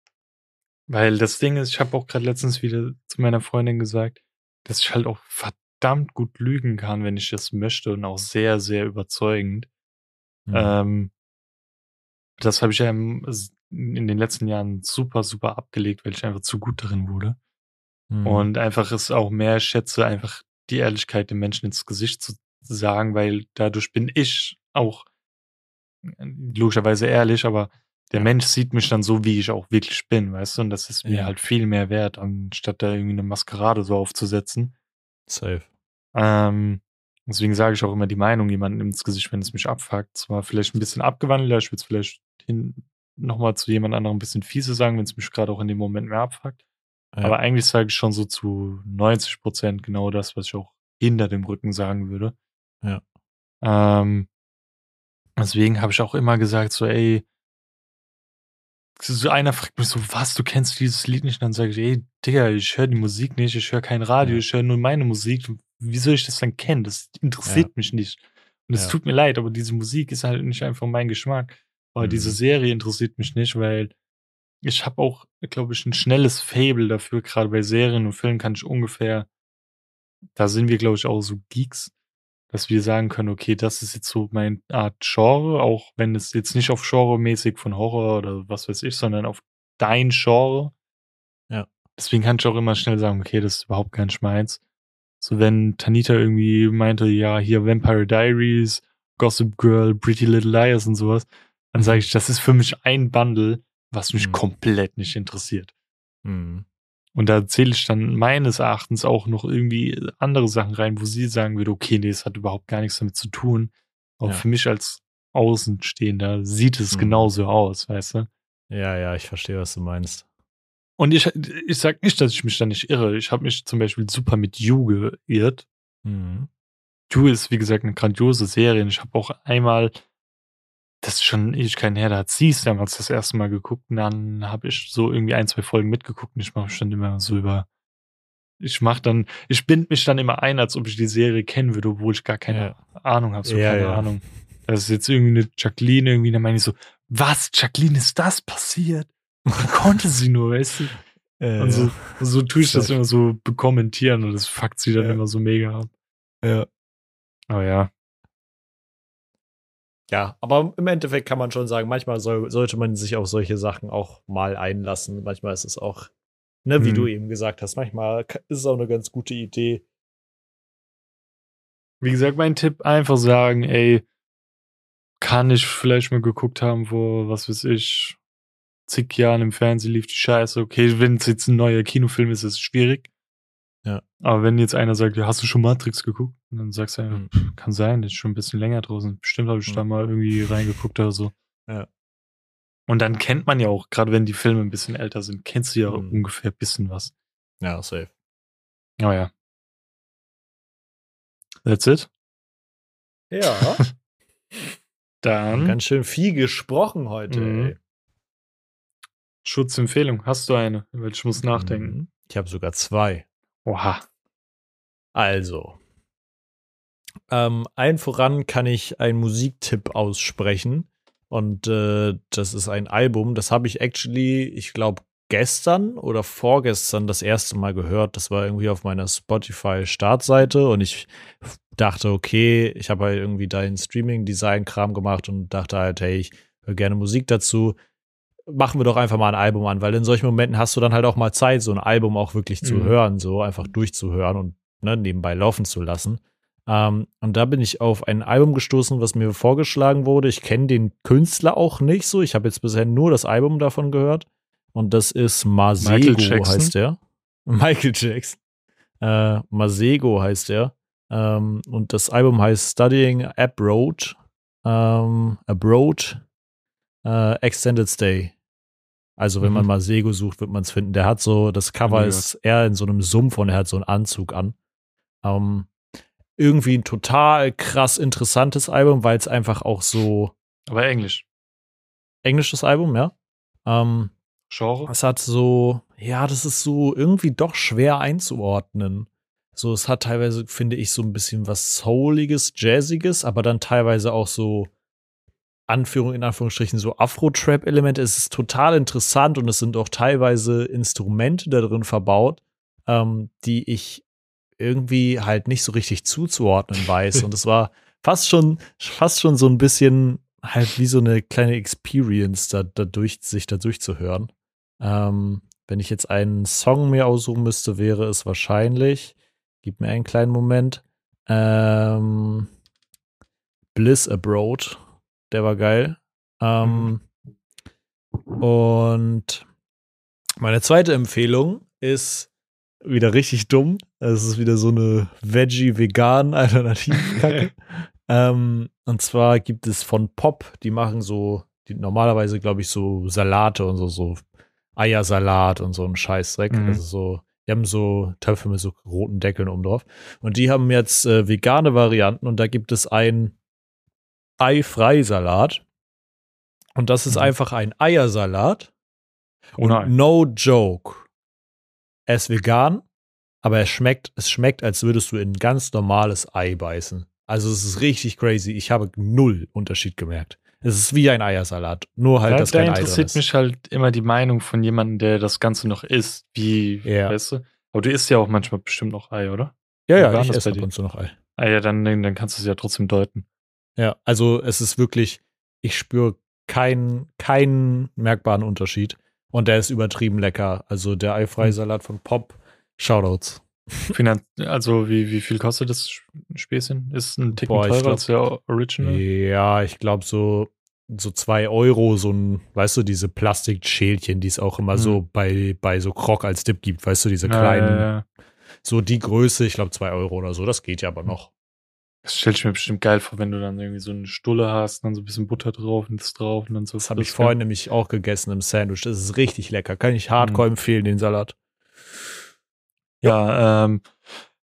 Weil das Ding ist, ich habe auch gerade letztens wieder zu meiner Freundin gesagt, dass ich halt auch verdammt gut lügen kann, wenn ich das möchte und auch sehr, sehr überzeugend. Mhm. Ähm, das habe ich ja im, in den letzten Jahren super, super abgelegt, weil ich einfach zu gut darin wurde. Mhm. Und einfach es auch mehr schätze, einfach die Ehrlichkeit dem Menschen ins Gesicht zu sagen, weil dadurch bin ich auch logischerweise ehrlich, aber der ja. Mensch sieht mich dann so, wie ich auch wirklich bin, weißt du? Und das ist mir ja. halt viel mehr wert, anstatt da irgendwie eine Maskerade so aufzusetzen. Safe. Ähm, deswegen sage ich auch immer die Meinung jemandem ins Gesicht, wenn es mich abfuckt. Zwar vielleicht ein bisschen abgewandelter, ich würde es vielleicht hin nochmal zu jemand anderem ein bisschen fiese sagen, wenn es mich gerade auch in dem Moment mehr abfuckt. Ja. Aber eigentlich sage ich schon so zu 90 Prozent genau das, was ich auch hinter dem Rücken sagen würde. Ja. Ähm, deswegen habe ich auch immer gesagt, so, ey, so einer fragt mich so, was, du kennst dieses Lied nicht? Und dann sage ich, ey, Digga, ich höre die Musik nicht, ich höre kein Radio, ja. ich höre nur meine Musik. Wie soll ich das dann kennen? Das interessiert ja. mich nicht. Und es ja. tut mir leid, aber diese Musik ist halt nicht einfach mein Geschmack. Aber mhm. diese Serie interessiert mich nicht, weil ich habe auch, glaube ich, ein schnelles Fable dafür. Gerade bei Serien und Filmen kann ich ungefähr, da sind wir, glaube ich, auch so Geeks. Dass wir sagen können, okay, das ist jetzt so meine Art Genre, auch wenn es jetzt nicht auf Genre-mäßig von Horror oder was weiß ich, sondern auf dein Genre. Ja. Deswegen kann ich auch immer schnell sagen, okay, das ist überhaupt kein Schmeins. So, wenn Tanita irgendwie meinte, ja, hier Vampire Diaries, Gossip Girl, Pretty Little Liars und sowas, dann sage ich, das ist für mich ein Bundle, was mich mhm. komplett nicht interessiert. Mhm. Und da zähle ich dann meines Erachtens auch noch irgendwie andere Sachen rein, wo sie sagen würde, okay, nee, es hat überhaupt gar nichts damit zu tun. Aber ja. für mich als Außenstehender sieht es mhm. genauso aus, weißt du? Ja, ja, ich verstehe, was du meinst. Und ich, ich sag nicht, dass ich mich da nicht irre. Ich habe mich zum Beispiel super mit You geirrt. Mhm. You ist, wie gesagt, eine grandiose Serie. Und ich habe auch einmal, das ist schon Ewigkeiten her, da hat sie es damals das erste Mal geguckt. Und dann habe ich so irgendwie ein, zwei Folgen mitgeguckt. Und ich mache dann immer so über. Ich mache dann, ich bind mich dann immer ein, als ob ich die Serie kennen würde, obwohl ich gar keine ja. Ahnung habe. So ja, keine ja. Ahnung. Das ist jetzt irgendwie eine Jacqueline irgendwie, dann meine ich so, was, Jacqueline, ist das passiert? Wie *laughs* konnte sie nur, weißt du? Äh, und so, so tue ich das immer so bekommentieren und das fuckt sie dann immer so mega ab. Ja. Aber ja. Ja, aber im Endeffekt kann man schon sagen, manchmal soll, sollte man sich auf solche Sachen auch mal einlassen. Manchmal ist es auch, ne, wie hm. du eben gesagt hast, manchmal ist es auch eine ganz gute Idee. Wie gesagt, mein Tipp, einfach sagen, ey, kann ich vielleicht mal geguckt haben, wo, was weiß ich, zig Jahren im Fernsehen lief die Scheiße. Okay, wenn es jetzt ein neuer Kinofilm ist, ist es schwierig. Ja. Aber wenn jetzt einer sagt, ja, hast du schon Matrix geguckt? Und dann sagst du, ja, mhm. kann sein, das ist schon ein bisschen länger draußen. Bestimmt habe ich mhm. da mal irgendwie reingeguckt oder so. Ja. Und dann kennt man ja auch, gerade wenn die Filme ein bisschen älter sind, kennst du ja mhm. ungefähr ein bisschen was. Ja, safe. Oh ja. That's it? Ja. *laughs* dann. Ganz schön viel gesprochen heute, mhm. ey. Schutzempfehlung, hast du eine? Ich muss nachdenken. Mhm. Ich habe sogar zwei. Oha. Also. Ähm, allen voran kann ich einen Musiktipp aussprechen. Und äh, das ist ein Album, das habe ich actually, ich glaube, gestern oder vorgestern das erste Mal gehört. Das war irgendwie auf meiner Spotify-Startseite und ich dachte, okay, ich habe halt irgendwie deinen Streaming-Design-Kram gemacht und dachte halt, hey, ich höre gerne Musik dazu machen wir doch einfach mal ein Album an, weil in solchen Momenten hast du dann halt auch mal Zeit, so ein Album auch wirklich zu mhm. hören, so einfach durchzuhören und ne, nebenbei laufen zu lassen. Ähm, und da bin ich auf ein Album gestoßen, was mir vorgeschlagen wurde. Ich kenne den Künstler auch nicht so. Ich habe jetzt bisher nur das Album davon gehört. Und das ist Masego, heißt der. *laughs* Michael Jackson. Äh, Masego heißt der. Ähm, und das Album heißt Studying Abroad. Ähm, Abroad äh, Extended Stay. Also, wenn mhm. man mal Sego sucht, wird man es finden. Der hat so, das Cover ja. ist eher in so einem Sumpf und er hat so einen Anzug an. Ähm, irgendwie ein total krass interessantes Album, weil es einfach auch so. Aber Englisch. Englisches Album, ja. Ähm, Genre? Es hat so, ja, das ist so irgendwie doch schwer einzuordnen. So, es hat teilweise, finde ich, so ein bisschen was Souliges, Jazziges, aber dann teilweise auch so Anführung in Anführungsstrichen so Afro-Trap-Elemente. Es ist total interessant und es sind auch teilweise Instrumente da drin verbaut, ähm, die ich irgendwie halt nicht so richtig zuzuordnen weiß. und es war fast schon, fast schon so ein bisschen halt wie so eine kleine Experience, da, da sich da durchzuhören. Ähm, wenn ich jetzt einen Song mir aussuchen müsste, wäre es wahrscheinlich, gib mir einen kleinen Moment, ähm, Bliss Abroad der war geil. Ähm, mhm. Und meine zweite Empfehlung ist wieder richtig dumm. Es ist wieder so eine Veggie-Vegan-Alternativkacke. *laughs* ähm, und zwar gibt es von Pop, die machen so, die normalerweise, glaube ich, so Salate und so, so Eiersalat und so ein Scheißdreck. Mhm. Also so, die haben so Töpfe mit so roten Deckeln oben drauf. Und die haben jetzt äh, vegane Varianten und da gibt es ein Eifreisalat. Und das ist mhm. einfach ein Eiersalat. Oh und no joke. Er ist vegan, aber er schmeckt, es schmeckt, als würdest du in ein ganz normales Ei beißen. Also es ist richtig crazy. Ich habe null Unterschied gemerkt. Es ist wie ein Eiersalat, nur halt, da, dass da kein interessiert mich halt immer die Meinung von jemandem, der das Ganze noch isst, wie, ja. weißt du? Aber du isst ja auch manchmal bestimmt noch Ei, oder? Ja, ja, ich esse ab und zu noch Ei. Ah ja, dann, dann kannst du es ja trotzdem deuten. Ja, also es ist wirklich, ich spüre keinen, keinen merkbaren Unterschied. Und der ist übertrieben lecker. Also der Eifreisalat von Pop, Shoutouts. Finan also wie, wie viel kostet das Späßchen? Ist ein Ticken Boah, teurer glaub, als der Original? Ja, ich glaube so so zwei Euro, so ein, weißt du, diese Plastikschälchen, die es auch immer hm. so bei, bei so Krog als Dip gibt, weißt du, diese kleinen, ja, ja, ja. so die Größe, ich glaube zwei Euro oder so, das geht ja aber noch. Das stelle ich mir bestimmt geil vor, wenn du dann irgendwie so eine Stulle hast, dann so ein bisschen Butter drauf und das drauf und dann so. Das habe ich vorhin nämlich auch gegessen im Sandwich. Das ist richtig lecker. Kann ich hardcore mhm. empfehlen, den Salat. Ja, ähm,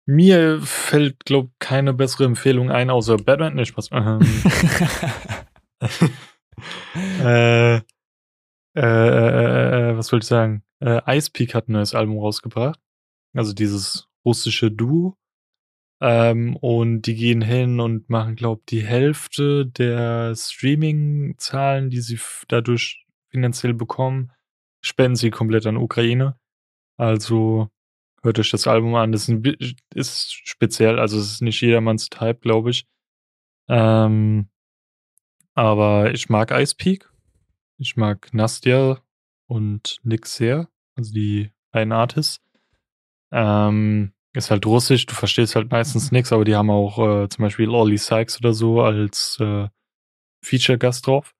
mir fällt, glaube keine bessere Empfehlung ein, außer Batman. Nee, Spaß. Ähm, *laughs* äh, äh, äh, äh, was wollte ich sagen? Äh, Ice Peak hat ein neues Album rausgebracht. Also dieses russische Duo. Ähm, und die gehen hin und machen, glaube die Hälfte der Streaming-Zahlen, die sie dadurch finanziell bekommen, spenden sie komplett an Ukraine. Also hört euch das Album an. Das ist, ein, ist speziell, also es ist nicht jedermanns Type, glaube ich. Ähm, aber ich mag Ice Peak. Ich mag Nastja und Nick sehr, also die beiden Artists. Ähm, ist halt russisch, du verstehst halt meistens nichts, aber die haben auch äh, zum Beispiel Ollie Sykes oder so als äh, Feature-Gast drauf.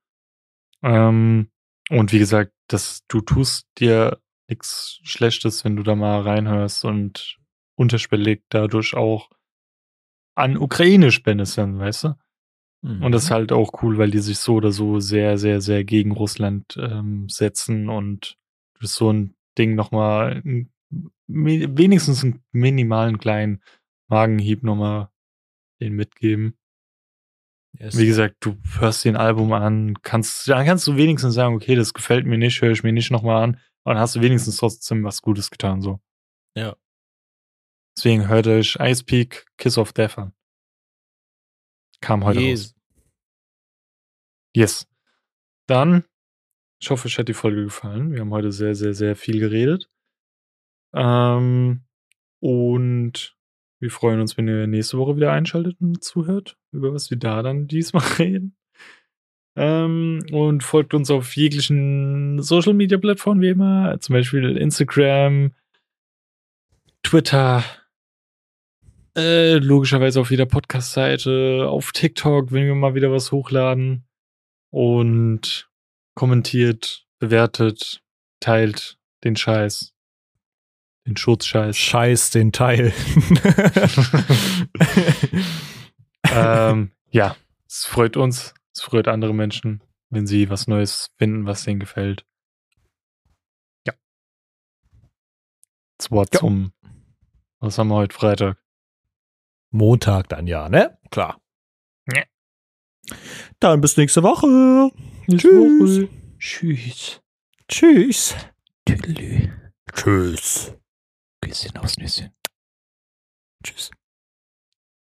Ähm, und wie gesagt, das, du tust dir nichts Schlechtes, wenn du da mal reinhörst und unterschwellig dadurch auch an Ukraine spendest, dann, weißt du? Mhm. Und das ist mhm. halt auch cool, weil die sich so oder so sehr, sehr, sehr gegen Russland ähm, setzen und so ein Ding nochmal wenigstens einen minimalen kleinen Magenhieb nochmal den mitgeben. Yes. Wie gesagt, du hörst den Album an, kannst, dann kannst du wenigstens sagen, okay, das gefällt mir nicht, höre ich mir nicht nochmal an, aber dann hast du wenigstens trotzdem was Gutes getan, so. Ja. Deswegen hört euch Ice Peak Kiss of Death an. Kam heute yes. raus. Yes. Dann, ich hoffe, euch hat die Folge gefallen. Wir haben heute sehr, sehr, sehr viel geredet. Ähm, und wir freuen uns, wenn ihr nächste Woche wieder einschaltet und zuhört, über was wir da dann *laughs* diesmal reden. Ähm, und folgt uns auf jeglichen Social Media Plattformen wie immer, zum Beispiel Instagram, Twitter, äh, logischerweise auf jeder Podcast-Seite, auf TikTok, wenn wir mal wieder was hochladen. Und kommentiert, bewertet, teilt den Scheiß. Den Schutzscheiß. Scheiß den Teil. *laughs* ähm, ja, es freut uns, es freut andere Menschen, wenn sie was Neues finden, was ihnen gefällt. Ja. Das Wort ja. zum, was haben wir heute Freitag? Montag dann ja, ne? Klar. Ja. Dann bis nächste Woche. Nächste Tschüss. Woche. Tschüss. Tschüss. Tüdelü. Tschüss. Küsschen aufs Nüsschen. Tschüss.